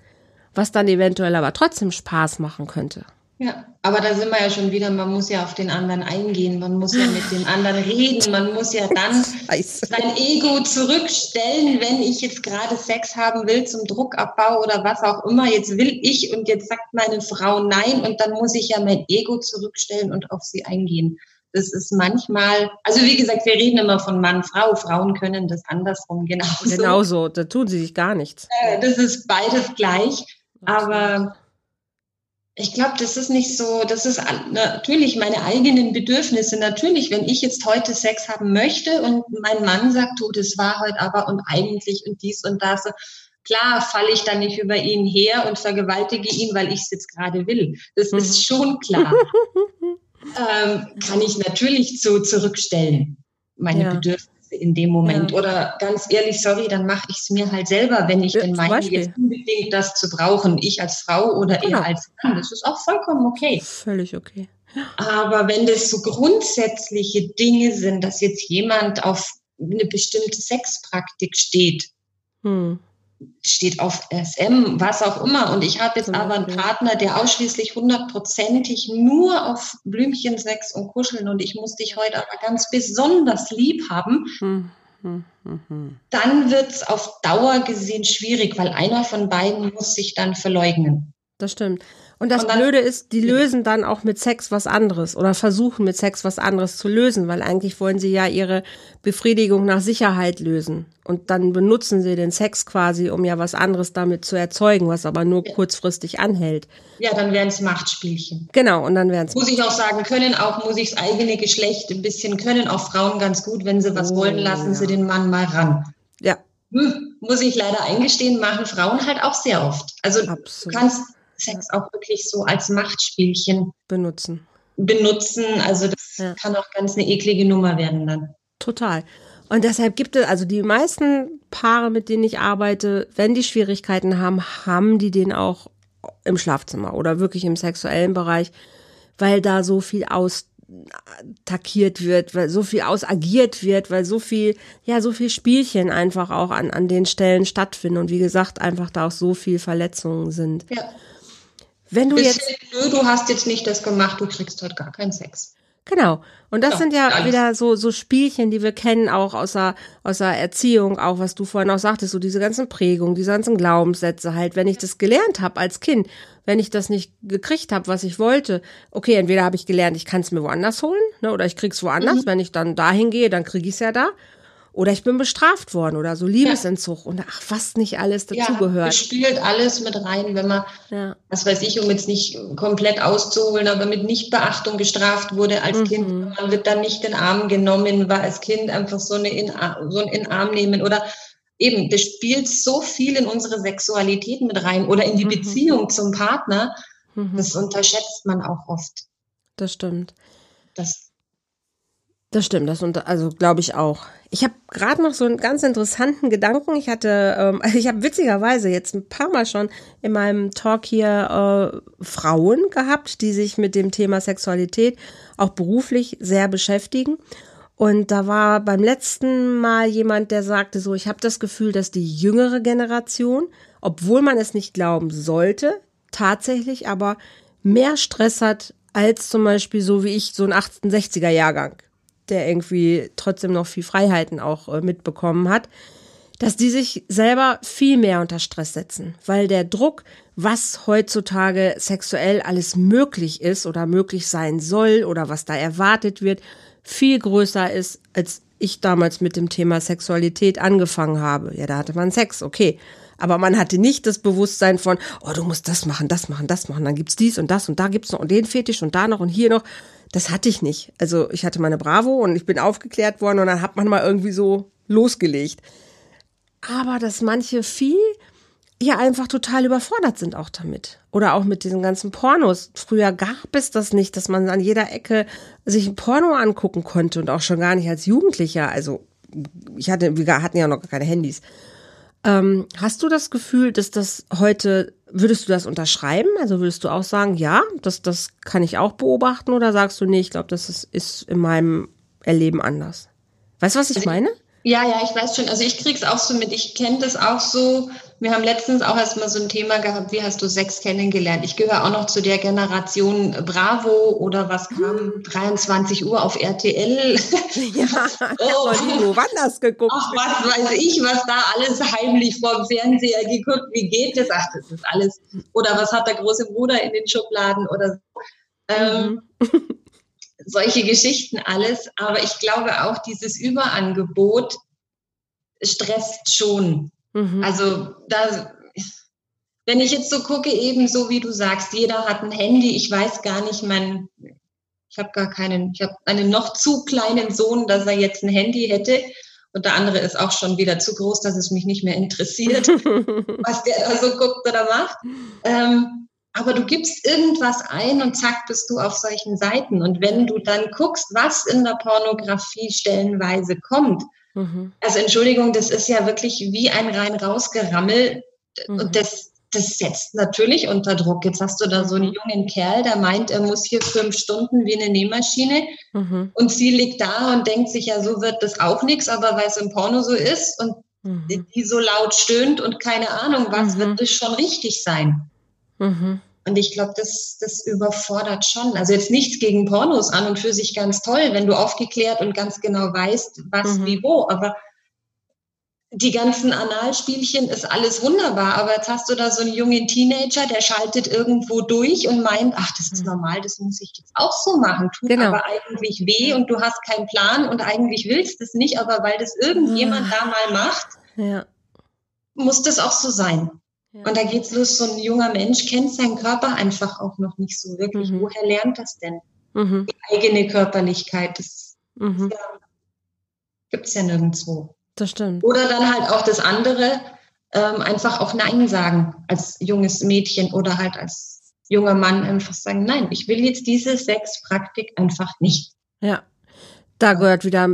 was dann eventuell aber trotzdem Spaß machen könnte? Ja, aber da sind wir ja schon wieder, man muss ja auf den anderen eingehen, man muss ja mit dem anderen reden, man muss ja dann sein Ego zurückstellen, wenn ich jetzt gerade Sex haben will zum Druckabbau oder was auch immer. Jetzt will ich und jetzt sagt meine Frau nein und dann muss ich ja mein Ego zurückstellen und auf sie eingehen. Das ist manchmal, also wie gesagt, wir reden immer von Mann, Frau. Frauen können das andersrum genauso. Genauso, da tun sie sich gar nichts. Äh, das ist beides gleich. Aber ich glaube, das ist nicht so, das ist natürlich meine eigenen Bedürfnisse. Natürlich, wenn ich jetzt heute Sex haben möchte und mein Mann sagt, du, das war heute aber und eigentlich und dies und das, Klar falle ich dann nicht über ihn her und vergewaltige ihn, weil ich es jetzt gerade will. Das mhm. ist schon klar. ähm, kann ich natürlich so zurückstellen, meine ja. Bedürfnisse in dem Moment. Ja. Oder ganz ehrlich, sorry, dann mache ich es mir halt selber, wenn ich ja, denn meine, jetzt unbedingt das zu brauchen, ich als Frau oder genau. er als Mann. Das ist auch vollkommen okay. Völlig okay. Aber wenn das so grundsätzliche Dinge sind, dass jetzt jemand auf eine bestimmte Sexpraktik steht, hm. Steht auf SM, was auch immer, und ich habe jetzt aber einen Partner, der ausschließlich hundertprozentig nur auf Blümchensex und Kuscheln und ich muss dich heute aber ganz besonders lieb haben, hm. hm, hm, hm. dann wird es auf Dauer gesehen schwierig, weil einer von beiden muss sich dann verleugnen. Das stimmt. Und das und dann, Blöde ist, die lösen dann auch mit Sex was anderes oder versuchen mit Sex was anderes zu lösen, weil eigentlich wollen sie ja ihre Befriedigung nach Sicherheit lösen. Und dann benutzen sie den Sex quasi, um ja was anderes damit zu erzeugen, was aber nur kurzfristig anhält. Ja, dann wären es Machtspielchen. Genau, und dann wären es. Muss ich auch sagen, können auch, muss ich das eigene Geschlecht ein bisschen, können auch Frauen ganz gut, wenn sie was oh, wollen, lassen ja. sie den Mann mal ran. Ja. Hm, muss ich leider eingestehen, machen Frauen halt auch sehr oft. Also Absolut. du kannst Sex auch wirklich so als Machtspielchen benutzen. Benutzen. Also das ja. kann auch ganz eine eklige Nummer werden dann. Total. Und deshalb gibt es, also die meisten Paare, mit denen ich arbeite, wenn die Schwierigkeiten haben, haben die den auch im Schlafzimmer oder wirklich im sexuellen Bereich, weil da so viel austakiert wird, weil so viel ausagiert wird, weil so viel, ja, so viel Spielchen einfach auch an, an den Stellen stattfinden und wie gesagt, einfach da auch so viel Verletzungen sind. Ja. Wenn du jetzt. Nö, du hast jetzt nicht das gemacht, du kriegst heute gar keinen Sex. Genau. Und das ja, sind ja alles. wieder so, so Spielchen, die wir kennen, auch aus der, aus der Erziehung, auch was du vorhin auch sagtest, so diese ganzen Prägungen, diese ganzen Glaubenssätze halt. Wenn ich das gelernt habe als Kind, wenn ich das nicht gekriegt habe, was ich wollte, okay, entweder habe ich gelernt, ich kann es mir woanders holen, ne, oder ich krieg's woanders. Mhm. Wenn ich dann dahin gehe, dann kriege ich es ja da. Oder ich bin bestraft worden oder so Liebesentzug ja. und ach, was nicht alles dazugehört. Ja, spielt alles mit rein, wenn man, ja. was weiß ich, um jetzt nicht komplett auszuholen, aber mit Nichtbeachtung gestraft wurde als mhm. Kind. Man wird dann nicht in Arm genommen, war als Kind einfach so, eine in, so ein in Arm nehmen oder eben, das spielt so viel in unsere Sexualität mit rein oder in die mhm. Beziehung zum Partner. Mhm. Das unterschätzt man auch oft. Das stimmt. Das das stimmt, das unter, also glaube ich auch. Ich habe gerade noch so einen ganz interessanten Gedanken. Ich hatte, ähm, ich habe witzigerweise jetzt ein paar Mal schon in meinem Talk hier äh, Frauen gehabt, die sich mit dem Thema Sexualität auch beruflich sehr beschäftigen. Und da war beim letzten Mal jemand, der sagte so, ich habe das Gefühl, dass die jüngere Generation, obwohl man es nicht glauben sollte, tatsächlich aber mehr Stress hat als zum Beispiel so wie ich, so ein 68er Jahrgang der irgendwie trotzdem noch viel Freiheiten auch äh, mitbekommen hat, dass die sich selber viel mehr unter Stress setzen, weil der Druck, was heutzutage sexuell alles möglich ist oder möglich sein soll oder was da erwartet wird, viel größer ist, als ich damals mit dem Thema Sexualität angefangen habe. Ja, da hatte man Sex, okay. Aber man hatte nicht das Bewusstsein von, oh, du musst das machen, das machen, das machen, dann gibt's dies und das und da gibt's noch und den Fetisch und da noch und hier noch. Das hatte ich nicht. Also ich hatte meine Bravo und ich bin aufgeklärt worden und dann hat man mal irgendwie so losgelegt. Aber dass manche viel ja einfach total überfordert sind auch damit. Oder auch mit diesen ganzen Pornos. Früher gab es das nicht, dass man an jeder Ecke sich ein Porno angucken konnte und auch schon gar nicht als Jugendlicher. Also ich hatte, wir hatten ja noch gar keine Handys. Ähm, hast du das Gefühl, dass das heute, würdest du das unterschreiben? Also würdest du auch sagen, ja, das, das kann ich auch beobachten oder sagst du, nee, ich glaube, das ist, ist in meinem Erleben anders? Weißt du, was ich also meine? Ja, ja, ich weiß schon. Also ich krieg's auch so mit. Ich kenne das auch so. Wir haben letztens auch erstmal so ein Thema gehabt, wie hast du Sex kennengelernt? Ich gehöre auch noch zu der Generation Bravo oder was kam? 23 Uhr auf RTL. Ja, oh. du woanders geguckt. Ach, was weiß ich, was da alles heimlich vor dem Fernseher geguckt. Wie geht das? Ach, das ist alles. Oder was hat der große Bruder in den Schubladen oder so. Ähm, mhm solche Geschichten alles. Aber ich glaube auch, dieses Überangebot stresst schon. Mhm. Also da, wenn ich jetzt so gucke, eben so wie du sagst, jeder hat ein Handy. Ich weiß gar nicht, mein, ich habe gar keinen, ich habe einen noch zu kleinen Sohn, dass er jetzt ein Handy hätte. Und der andere ist auch schon wieder zu groß, dass es mich nicht mehr interessiert, was der da so guckt oder macht. Ähm, aber du gibst irgendwas ein und zack bist du auf solchen Seiten. Und wenn du dann guckst, was in der Pornografie stellenweise kommt, mhm. also Entschuldigung, das ist ja wirklich wie ein rein rausgerammel. Mhm. Und das, das setzt natürlich unter Druck. Jetzt hast du da so einen mhm. jungen Kerl, der meint, er muss hier fünf Stunden wie eine Nähmaschine. Mhm. Und sie liegt da und denkt sich, ja, so wird das auch nichts, aber weil es im Porno so ist und mhm. die so laut stöhnt und keine Ahnung was, wird das schon richtig sein. Mhm. Und ich glaube, das, das überfordert schon. Also jetzt nichts gegen Pornos an und für sich ganz toll, wenn du aufgeklärt und ganz genau weißt, was mhm. wie wo. Aber die ganzen Analspielchen ist alles wunderbar. Aber jetzt hast du da so einen jungen Teenager, der schaltet irgendwo durch und meint, ach, das ist mhm. normal, das muss ich jetzt auch so machen. Tut genau. aber eigentlich weh und du hast keinen Plan und eigentlich willst es nicht, aber weil das irgendjemand ja. da mal macht, ja. muss das auch so sein. Und da geht's los, so ein junger Mensch kennt seinen Körper einfach auch noch nicht so wirklich. Mhm. Woher lernt das denn? Mhm. Die eigene Körperlichkeit, das mhm. ja, gibt's ja nirgendwo. Das stimmt. Oder dann halt auch das andere, ähm, einfach auch Nein sagen als junges Mädchen oder halt als junger Mann einfach sagen, nein, ich will jetzt diese Sexpraktik einfach nicht. Ja. Da gehört wieder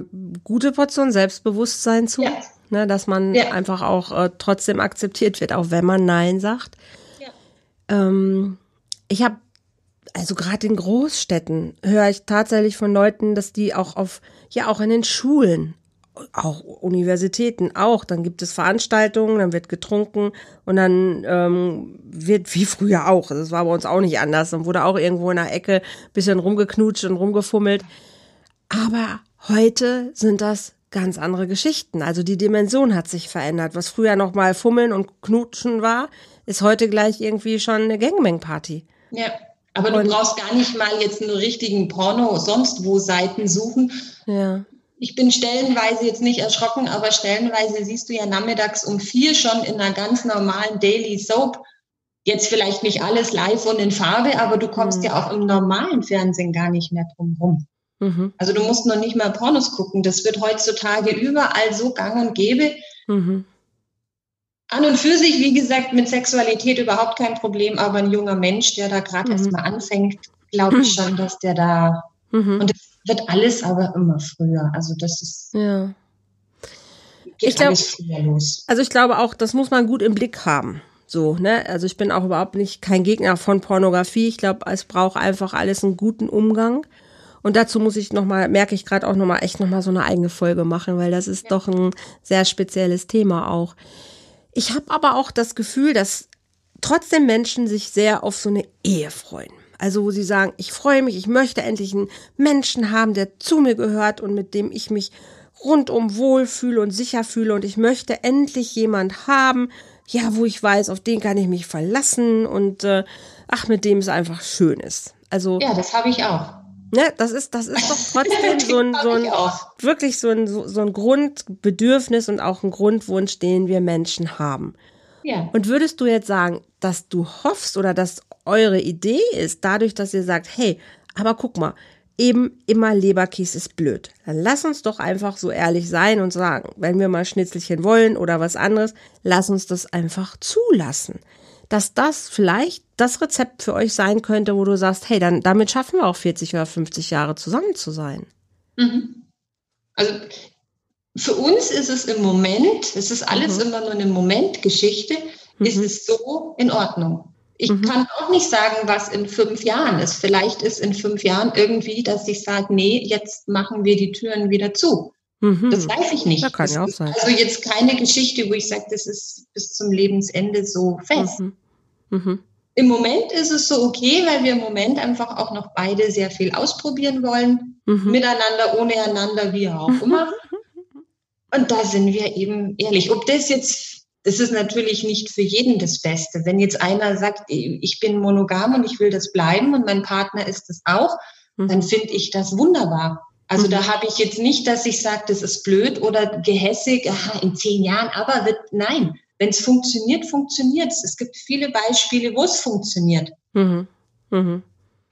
gute Portion Selbstbewusstsein zu. Ja ne, dass man ja. einfach auch äh, trotzdem akzeptiert wird, auch wenn man Nein sagt. Ja. Ähm, ich habe, also gerade in Großstädten höre ich tatsächlich von Leuten, dass die auch auf, ja auch in den Schulen, auch Universitäten auch, dann gibt es Veranstaltungen, dann wird getrunken und dann ähm, wird wie früher auch, das war bei uns auch nicht anders, dann wurde auch irgendwo in der Ecke bisschen rumgeknutscht und rumgefummelt. Aber heute sind das ganz andere Geschichten. Also die Dimension hat sich verändert. Was früher noch mal Fummeln und Knutschen war, ist heute gleich irgendwie schon eine Gangbang-Party. Ja, aber und du brauchst gar nicht mal jetzt einen richtigen Porno sonst wo Seiten suchen. Ja. Ich bin stellenweise jetzt nicht erschrocken, aber stellenweise siehst du ja nachmittags um vier schon in einer ganz normalen Daily Soap. Jetzt vielleicht nicht alles live und in Farbe, aber du kommst mhm. ja auch im normalen Fernsehen gar nicht mehr drum rum. Mhm. Also du musst noch nicht mal Pornos gucken. Das wird heutzutage überall so gang und gäbe. Mhm. An und für sich, wie gesagt, mit Sexualität überhaupt kein Problem, aber ein junger Mensch, der da gerade mhm. erst mal anfängt, glaube ich schon, dass der da mhm. und das wird alles aber immer früher. Also das ist ja. ich glaube, also ich glaube auch, das muss man gut im Blick haben. So, ne? Also ich bin auch überhaupt nicht kein Gegner von Pornografie. Ich glaube, es braucht einfach alles einen guten Umgang. Und dazu muss ich nochmal, merke ich gerade auch nochmal, echt nochmal so eine eigene Folge machen, weil das ist ja. doch ein sehr spezielles Thema auch. Ich habe aber auch das Gefühl, dass trotzdem Menschen sich sehr auf so eine Ehe freuen. Also wo sie sagen, ich freue mich, ich möchte endlich einen Menschen haben, der zu mir gehört und mit dem ich mich rundum wohlfühle und sicher fühle und ich möchte endlich jemand haben, ja, wo ich weiß, auf den kann ich mich verlassen und äh, ach, mit dem es einfach schön ist. Also ja, das habe ich auch. Ne, das ist, das ist doch trotzdem so ein, so ein wirklich so ein, so, so ein Grundbedürfnis und auch ein Grundwunsch, den wir Menschen haben. Ja. Und würdest du jetzt sagen, dass du hoffst oder dass eure Idee ist, dadurch, dass ihr sagt, hey, aber guck mal, eben immer Leberkies ist blöd. Dann lass uns doch einfach so ehrlich sein und sagen, wenn wir mal Schnitzelchen wollen oder was anderes, lass uns das einfach zulassen dass das vielleicht das Rezept für euch sein könnte, wo du sagst, hey, dann damit schaffen wir auch 40 oder 50 Jahre zusammen zu sein. Mhm. Also für uns ist es im Moment, es ist alles mhm. immer nur eine Momentgeschichte, mhm. ist es so in Ordnung. Ich mhm. kann auch nicht sagen, was in fünf Jahren ist. Vielleicht ist in fünf Jahren irgendwie, dass ich sage, nee, jetzt machen wir die Türen wieder zu. Mhm. Das weiß ich nicht. Das kann ja auch sein. Also jetzt keine Geschichte, wo ich sage, das ist bis zum Lebensende so fest. Mhm. Mhm. Im Moment ist es so okay, weil wir im Moment einfach auch noch beide sehr viel ausprobieren wollen. Mhm. Miteinander, ohne einander, wie auch immer. Und da sind wir eben ehrlich. Ob das jetzt, das ist natürlich nicht für jeden das Beste. Wenn jetzt einer sagt, ich bin monogam und ich will das bleiben und mein Partner ist das auch, mhm. dann finde ich das wunderbar. Also mhm. da habe ich jetzt nicht, dass ich sage, das ist blöd oder gehässig, aha, in zehn Jahren, aber wird, nein. Wenn es funktioniert, funktioniert es. Es gibt viele Beispiele, wo es funktioniert. Mhm. Mhm.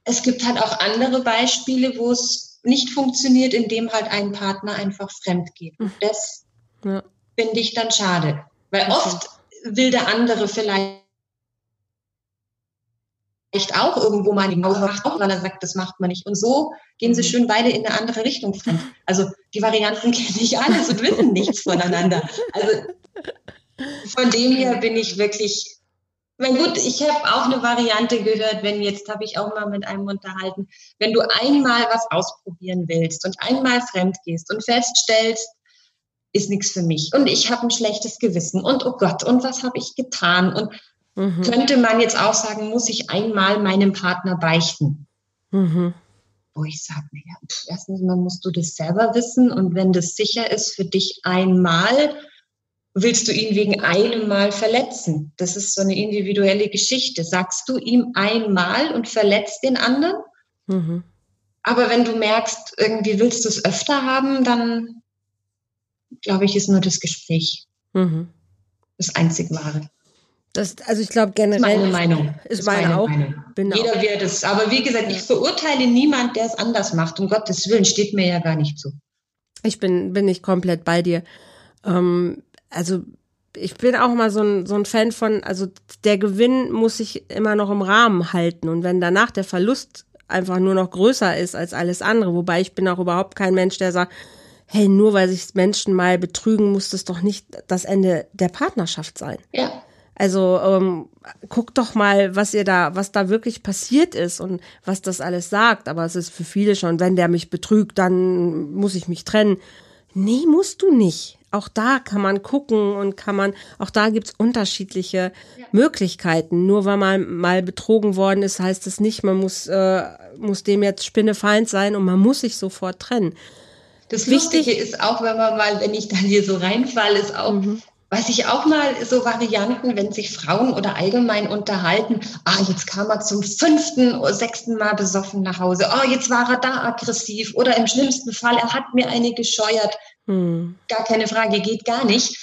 Es gibt halt auch andere Beispiele, wo es nicht funktioniert, indem halt ein Partner einfach fremd geht. Und mhm. das ja. finde ich dann schade. Weil oft will der andere vielleicht auch irgendwo mal die Mauer macht, auch weil er sagt, das macht man nicht. Und so gehen sie mhm. schön beide in eine andere Richtung. Also die Varianten kenne ich alles und wissen nichts voneinander. Also von dem her bin ich wirklich, mein gut, ich habe auch eine Variante gehört, wenn jetzt habe ich auch mal mit einem unterhalten, wenn du einmal was ausprobieren willst und einmal fremd gehst und feststellst, ist nichts für mich und ich habe ein schlechtes Gewissen und oh Gott, und was habe ich getan? Und mhm. könnte man jetzt auch sagen, muss ich einmal meinem Partner beichten? Mhm. Wo ich sage, naja, erstens mal musst du das selber wissen und wenn das sicher ist für dich einmal, willst du ihn wegen einem Mal verletzen? Das ist so eine individuelle Geschichte. Sagst du ihm einmal und verletzt den anderen? Mhm. Aber wenn du merkst, irgendwie willst du es öfter haben, dann glaube ich, ist nur das Gespräch mhm. das einzig wahre. Das, also ich glaube generell. Meine Meinung. Ist, meine, meine, auch. Meinung. Bin Jeder auch. wird es. Aber wie gesagt, ich verurteile niemand, der es anders macht. Um Gottes Willen steht mir ja gar nicht zu. Ich bin, bin nicht komplett bei dir. Ähm, also ich bin auch mal so ein, so ein Fan von, also der Gewinn muss sich immer noch im Rahmen halten. Und wenn danach der Verlust einfach nur noch größer ist als alles andere, wobei ich bin auch überhaupt kein Mensch, der sagt, hey, nur weil sich Menschen mal betrügen, muss das doch nicht das Ende der Partnerschaft sein. Ja. Also ähm, guckt doch mal, was ihr da, was da wirklich passiert ist und was das alles sagt. Aber es ist für viele schon, wenn der mich betrügt, dann muss ich mich trennen. Nee, musst du nicht. Auch da kann man gucken und kann man, auch da gibt's unterschiedliche ja. Möglichkeiten. Nur weil man mal betrogen worden ist, heißt es nicht, man muss, äh, muss dem jetzt Spinnefeind sein und man muss sich sofort trennen. Das Wichtige ist auch, wenn man mal, wenn ich dann hier so reinfalle, ist auch, mhm. Weiß ich auch mal so Varianten, wenn sich Frauen oder allgemein unterhalten, ah, jetzt kam er zum fünften oder sechsten Mal besoffen nach Hause, oh, jetzt war er da aggressiv oder im schlimmsten Fall, er hat mir eine gescheuert. Mhm. Gar keine Frage, geht gar nicht.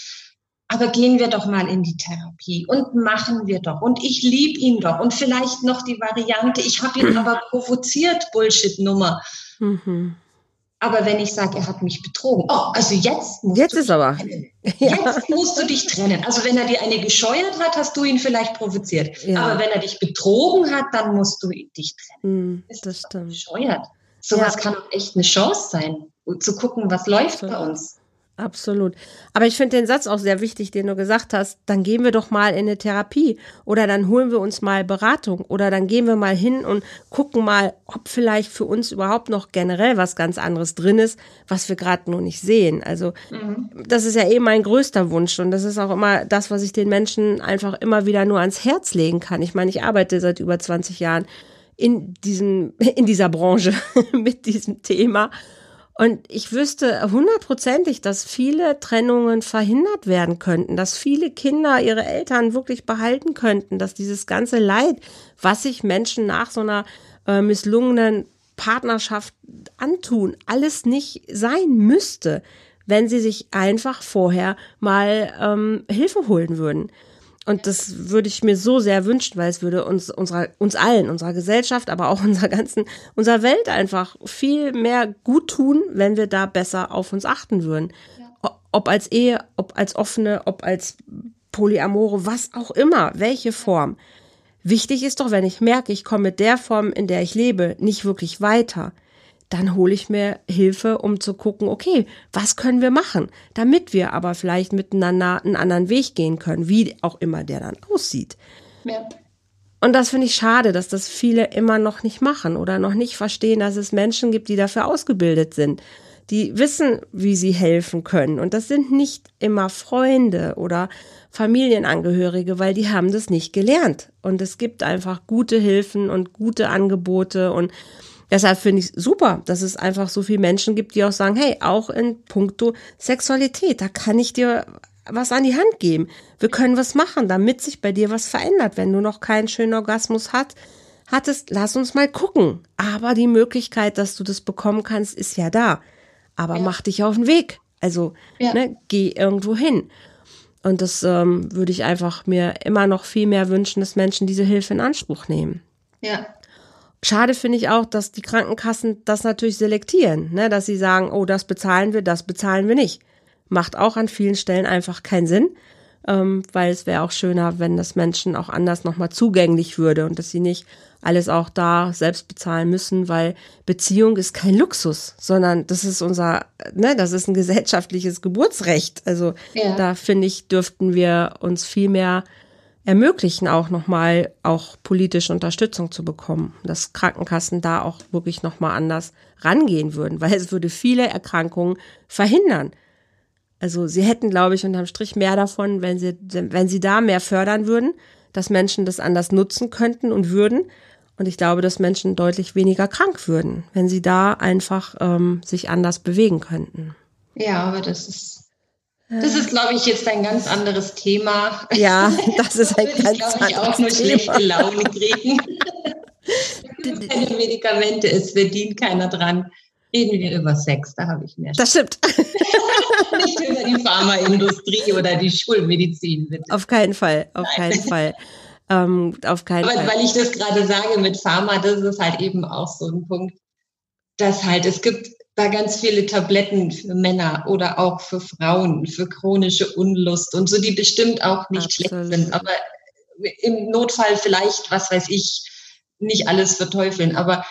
Aber gehen wir doch mal in die Therapie und machen wir doch. Und ich liebe ihn doch. Und vielleicht noch die Variante, ich habe ihn aber provoziert, Bullshit-Nummer. Mhm. Aber wenn ich sage, er hat mich betrogen, oh, also jetzt musst jetzt du ist aber. trennen. Jetzt musst du dich trennen. Also wenn er dir eine gescheuert hat, hast du ihn vielleicht provoziert. Ja. Aber wenn er dich betrogen hat, dann musst du dich trennen. Mm, das, das stimmt. Bescheuert. Sowas ja. kann auch echt eine Chance sein, zu gucken, was läuft bei uns. Absolut. Aber ich finde den Satz auch sehr wichtig, den du gesagt hast. Dann gehen wir doch mal in eine Therapie oder dann holen wir uns mal Beratung oder dann gehen wir mal hin und gucken mal, ob vielleicht für uns überhaupt noch generell was ganz anderes drin ist, was wir gerade nur nicht sehen. Also mhm. das ist ja eh mein größter Wunsch und das ist auch immer das, was ich den Menschen einfach immer wieder nur ans Herz legen kann. Ich meine, ich arbeite seit über 20 Jahren in diesem, in dieser Branche mit diesem Thema und ich wüsste hundertprozentig, dass viele Trennungen verhindert werden könnten, dass viele Kinder ihre Eltern wirklich behalten könnten, dass dieses ganze Leid, was sich Menschen nach so einer äh, misslungenen Partnerschaft antun, alles nicht sein müsste, wenn sie sich einfach vorher mal ähm, Hilfe holen würden. Und das würde ich mir so sehr wünschen, weil es würde uns, unserer, uns allen, unserer Gesellschaft, aber auch unserer ganzen, unserer Welt einfach viel mehr gut tun, wenn wir da besser auf uns achten würden. Ja. Ob als Ehe, ob als offene, ob als Polyamore, was auch immer, welche Form. Wichtig ist doch, wenn ich merke, ich komme mit der Form, in der ich lebe, nicht wirklich weiter, dann hole ich mir Hilfe, um zu gucken, okay, was können wir machen, damit wir aber vielleicht miteinander einen anderen Weg gehen können, wie auch immer der dann aussieht. Ja. Und das finde ich schade, dass das viele immer noch nicht machen oder noch nicht verstehen, dass es Menschen gibt, die dafür ausgebildet sind, die wissen, wie sie helfen können. Und das sind nicht immer Freunde oder Familienangehörige, weil die haben das nicht gelernt. Und es gibt einfach gute Hilfen und gute Angebote und Deshalb finde ich super, dass es einfach so viele Menschen gibt, die auch sagen, hey, auch in puncto Sexualität, da kann ich dir was an die Hand geben. Wir können was machen, damit sich bei dir was verändert. Wenn du noch keinen schönen Orgasmus hat, hattest, lass uns mal gucken. Aber die Möglichkeit, dass du das bekommen kannst, ist ja da. Aber ja. mach dich auf den Weg. Also ja. ne, geh irgendwo hin. Und das ähm, würde ich einfach mir immer noch viel mehr wünschen, dass Menschen diese Hilfe in Anspruch nehmen. Ja, Schade finde ich auch, dass die Krankenkassen das natürlich selektieren, ne? dass sie sagen, oh, das bezahlen wir, das bezahlen wir nicht. macht auch an vielen Stellen einfach keinen Sinn, ähm, weil es wäre auch schöner, wenn das Menschen auch anders nochmal zugänglich würde und dass sie nicht alles auch da selbst bezahlen müssen, weil Beziehung ist kein Luxus, sondern das ist unser, ne, das ist ein gesellschaftliches Geburtsrecht. Also ja. da finde ich, dürften wir uns viel mehr ermöglichen, auch nochmal auch politische Unterstützung zu bekommen, dass Krankenkassen da auch wirklich nochmal anders rangehen würden, weil es würde viele Erkrankungen verhindern. Also sie hätten, glaube ich, unterm Strich mehr davon, wenn sie, wenn sie da mehr fördern würden, dass Menschen das anders nutzen könnten und würden. Und ich glaube, dass Menschen deutlich weniger krank würden, wenn sie da einfach ähm, sich anders bewegen könnten. Ja, aber das ist das ist, glaube ich, jetzt ein ganz anderes Thema. Ja, das ist ein ganz anderes Thema. ich, auch nur schlechte Laune kriegen. keine Medikamente, es verdient keiner dran. Reden wir über Sex, da habe ich mehr. Das stimmt. Nicht über die Pharmaindustrie oder die Schulmedizin, bitte. Auf keinen Fall, auf Nein. keinen Fall. Ähm, auf keinen Aber Fall. weil ich das gerade sage mit Pharma, das ist halt eben auch so ein Punkt, dass halt es gibt da ganz viele Tabletten für Männer oder auch für Frauen, für chronische Unlust und so, die bestimmt auch nicht Absolut. schlecht sind. Aber im Notfall vielleicht, was weiß ich, nicht alles verteufeln. Aber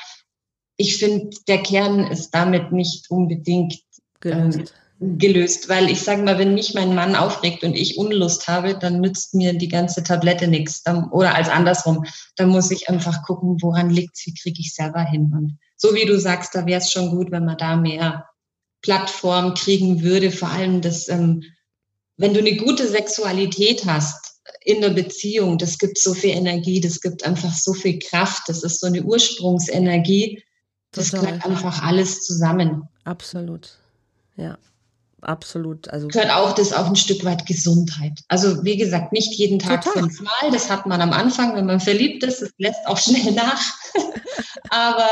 ich finde, der Kern ist damit nicht unbedingt gelöst. Ähm, gelöst. Weil ich sage mal, wenn mich mein Mann aufregt und ich Unlust habe, dann nützt mir die ganze Tablette nichts. Oder als andersrum, dann muss ich einfach gucken, woran liegt wie kriege ich selber hin. Und so wie du sagst, da wäre es schon gut, wenn man da mehr Plattform kriegen würde. Vor allem, dass, ähm, wenn du eine gute Sexualität hast in der Beziehung, das gibt so viel Energie, das gibt einfach so viel Kraft, das ist so eine Ursprungsenergie. Das gehört einfach alles zusammen. Absolut. Ja, absolut. Also gehört auch das auch ein Stück weit Gesundheit. Also wie gesagt, nicht jeden Tag Total. fünfmal. Das hat man am Anfang, wenn man verliebt ist. Das lässt auch schnell nach. Aber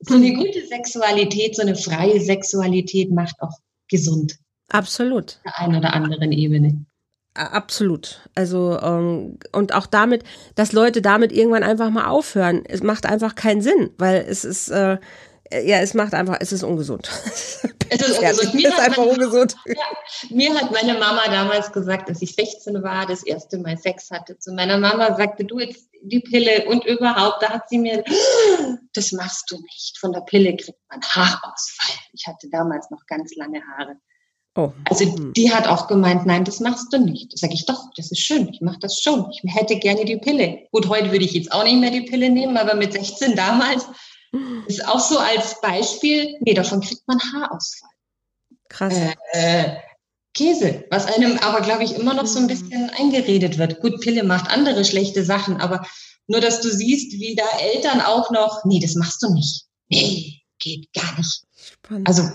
so eine gute Sexualität, so eine freie Sexualität macht auch gesund. Absolut. Auf der einen oder anderen Ebene. Absolut. Also ähm, und auch damit, dass Leute damit irgendwann einfach mal aufhören. Es macht einfach keinen Sinn, weil es ist äh, ja, es macht einfach, es ist ungesund. Es ist ungesund. Mir, ist einfach ungesund. Ja, mir hat meine Mama damals gesagt, dass ich 16 war, das erste Mal Sex hatte. Zu meiner Mama sagte, du jetzt die Pille und überhaupt, da hat sie mir, das machst du nicht. Von der Pille kriegt man Haarausfall. Ich hatte damals noch ganz lange Haare. Oh. Also hm. die hat auch gemeint, nein, das machst du nicht. Sag ich doch, das ist schön, ich mache das schon. Ich hätte gerne die Pille. Gut, heute würde ich jetzt auch nicht mehr die Pille nehmen, aber mit 16 damals ist auch so als Beispiel, nee, davon kriegt man Haarausfall. Krass. Äh, Käse, was einem aber, glaube ich, immer noch so ein mhm. bisschen eingeredet wird. Gut, Pille macht andere schlechte Sachen, aber nur, dass du siehst, wie da Eltern auch noch, nee, das machst du nicht. Nee, geht gar nicht. Spannend. Also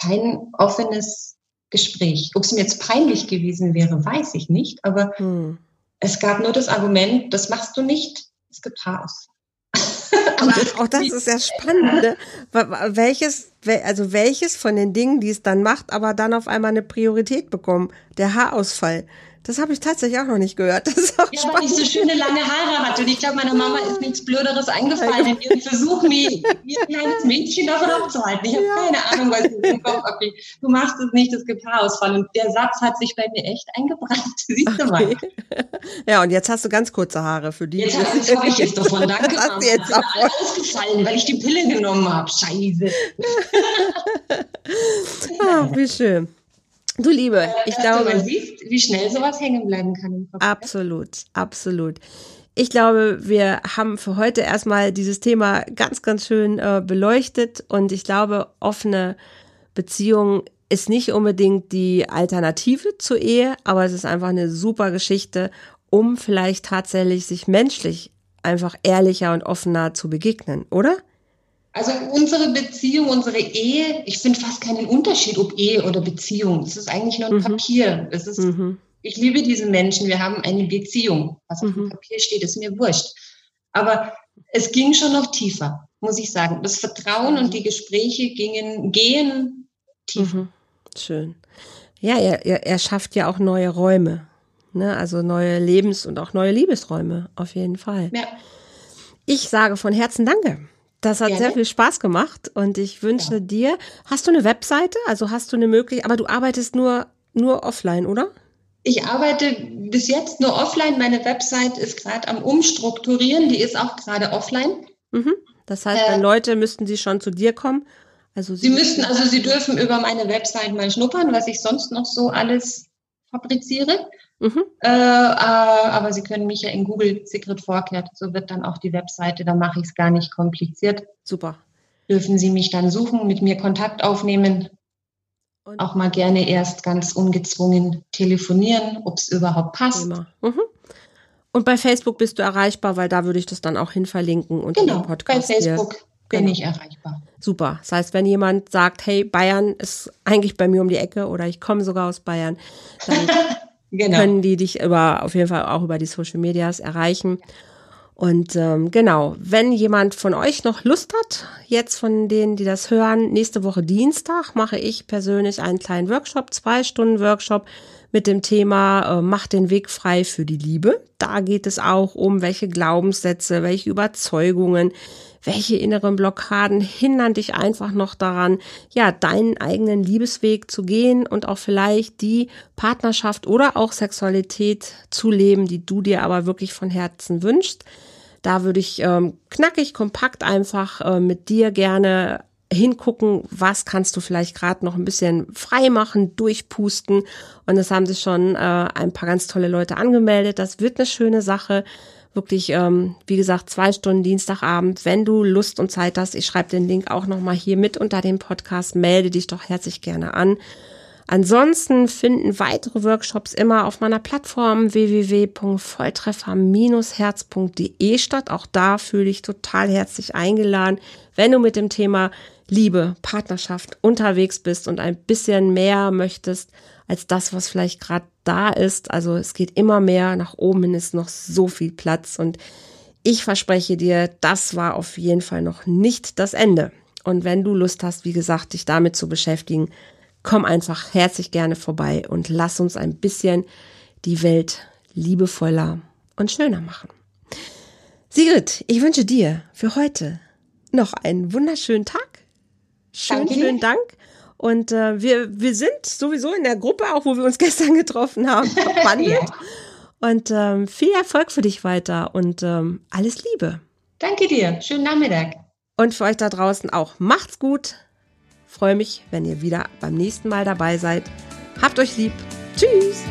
kein offenes Gespräch. Ob es mir jetzt peinlich gewesen wäre, weiß ich nicht, aber hm. es gab nur das Argument, das machst du nicht, es gibt Haarausfall. Aber auch das ist ja spannend. Ne? Welches, also welches von den Dingen, die es dann macht, aber dann auf einmal eine Priorität bekommen? Der Haarausfall. Das habe ich tatsächlich auch noch nicht gehört. Das ist auch ja, spannend. weil ich so schöne lange Haare hatte. Und ich glaube, meiner Mama ist nichts Blöderes eingefallen in ihrem Versuch, mir ihr kleines Mädchen davon abzuhalten. Ich habe ja. keine Ahnung, was ich im Kopf habe. Du machst es nicht, es gibt Haarausfall. Und der Satz hat sich bei mir echt eingebrannt. Siehst okay. du mal. Ja, und jetzt hast du ganz kurze Haare für die. Jetzt, jetzt habe ich jetzt davon. Danke, hast Mama. Du jetzt gefallen, weil ich die Pille genommen habe. Scheiße. Ach, wie schön. Du Liebe, ich glaube. Du siehst, wie schnell sowas hängen bleiben kann im Kopf. Absolut, absolut. Ich glaube, wir haben für heute erstmal dieses Thema ganz, ganz schön äh, beleuchtet und ich glaube, offene Beziehung ist nicht unbedingt die Alternative zur Ehe, aber es ist einfach eine super Geschichte, um vielleicht tatsächlich sich menschlich einfach ehrlicher und offener zu begegnen, oder? Also unsere Beziehung, unsere Ehe, ich finde fast keinen Unterschied, ob Ehe oder Beziehung. Es ist eigentlich nur ein mhm. Papier. Es ist, mhm. Ich liebe diese Menschen, wir haben eine Beziehung. Was auf dem mhm. Papier steht, ist mir wurscht. Aber es ging schon noch tiefer, muss ich sagen. Das Vertrauen und die Gespräche gingen, gehen tiefer. Mhm. Schön. Ja, er, er, er schafft ja auch neue Räume. Ne? Also neue Lebens- und auch neue Liebesräume, auf jeden Fall. Ja. Ich sage von Herzen Danke Das hat Gerne. sehr viel Spaß gemacht und ich wünsche ja. dir, hast du eine Webseite? Also hast du eine Möglichkeit, aber du arbeitest nur, nur offline, oder? Ich arbeite bis jetzt nur offline. Meine Website ist gerade am Umstrukturieren, die ist auch gerade offline. Mhm. Das heißt, wenn äh, Leute müssten sie schon zu dir kommen. Also sie, sie müssten, also sie dürfen über meine Website mal schnuppern, was ich sonst noch so alles fabriziere. Mhm. Äh, äh, aber Sie können mich ja in Google Sigrid Vorkehrt, so wird dann auch die Webseite, da mache ich es gar nicht kompliziert. Super. Dürfen Sie mich dann suchen, mit mir Kontakt aufnehmen, und auch mal gerne erst ganz ungezwungen telefonieren, ob es überhaupt passt. Mhm. Und bei Facebook bist du erreichbar, weil da würde ich das dann auch hin verlinken und genau, den Podcast bei Facebook hier. Bin genau. ich erreichbar. Super. Das heißt, wenn jemand sagt, hey, Bayern ist eigentlich bei mir um die Ecke oder ich komme sogar aus Bayern, dann genau. können die dich über, auf jeden Fall auch über die Social Medias erreichen. Und ähm, genau, wenn jemand von euch noch Lust hat, jetzt von denen, die das hören, nächste Woche Dienstag mache ich persönlich einen kleinen Workshop, zwei Stunden Workshop mit dem Thema äh, Mach den Weg frei für die Liebe. Da geht es auch um, welche Glaubenssätze, welche Überzeugungen, welche inneren Blockaden hindern dich einfach noch daran, ja, deinen eigenen Liebesweg zu gehen und auch vielleicht die Partnerschaft oder auch Sexualität zu leben, die du dir aber wirklich von Herzen wünschst. Da würde ich ähm, knackig, kompakt einfach äh, mit dir gerne hingucken, was kannst du vielleicht gerade noch ein bisschen frei machen, durchpusten. Und es haben sich schon äh, ein paar ganz tolle Leute angemeldet. Das wird eine schöne Sache wirklich, ähm, wie gesagt, zwei Stunden Dienstagabend. Wenn du Lust und Zeit hast, ich schreibe den Link auch nochmal hier mit unter dem Podcast, melde dich doch herzlich gerne an. Ansonsten finden weitere Workshops immer auf meiner Plattform www.volltreffer-herz.de statt. Auch da fühle ich total herzlich eingeladen, wenn du mit dem Thema Liebe, Partnerschaft unterwegs bist und ein bisschen mehr möchtest als das, was vielleicht gerade da ist. Also es geht immer mehr, nach oben hin ist noch so viel Platz und ich verspreche dir, das war auf jeden Fall noch nicht das Ende. Und wenn du Lust hast, wie gesagt, dich damit zu beschäftigen, komm einfach herzlich gerne vorbei und lass uns ein bisschen die Welt liebevoller und schöner machen. Sigrid, ich wünsche dir für heute noch einen wunderschönen Tag. Schönen, schönen Dank und äh, wir, wir sind sowieso in der Gruppe, auch wo wir uns gestern getroffen haben, verbandelt. ja. Und ähm, viel Erfolg für dich weiter und ähm, alles Liebe. Danke dir. Schönen Nachmittag. Und für euch da draußen auch. Macht's gut. Freue mich, wenn ihr wieder beim nächsten Mal dabei seid. Habt euch lieb. Tschüss.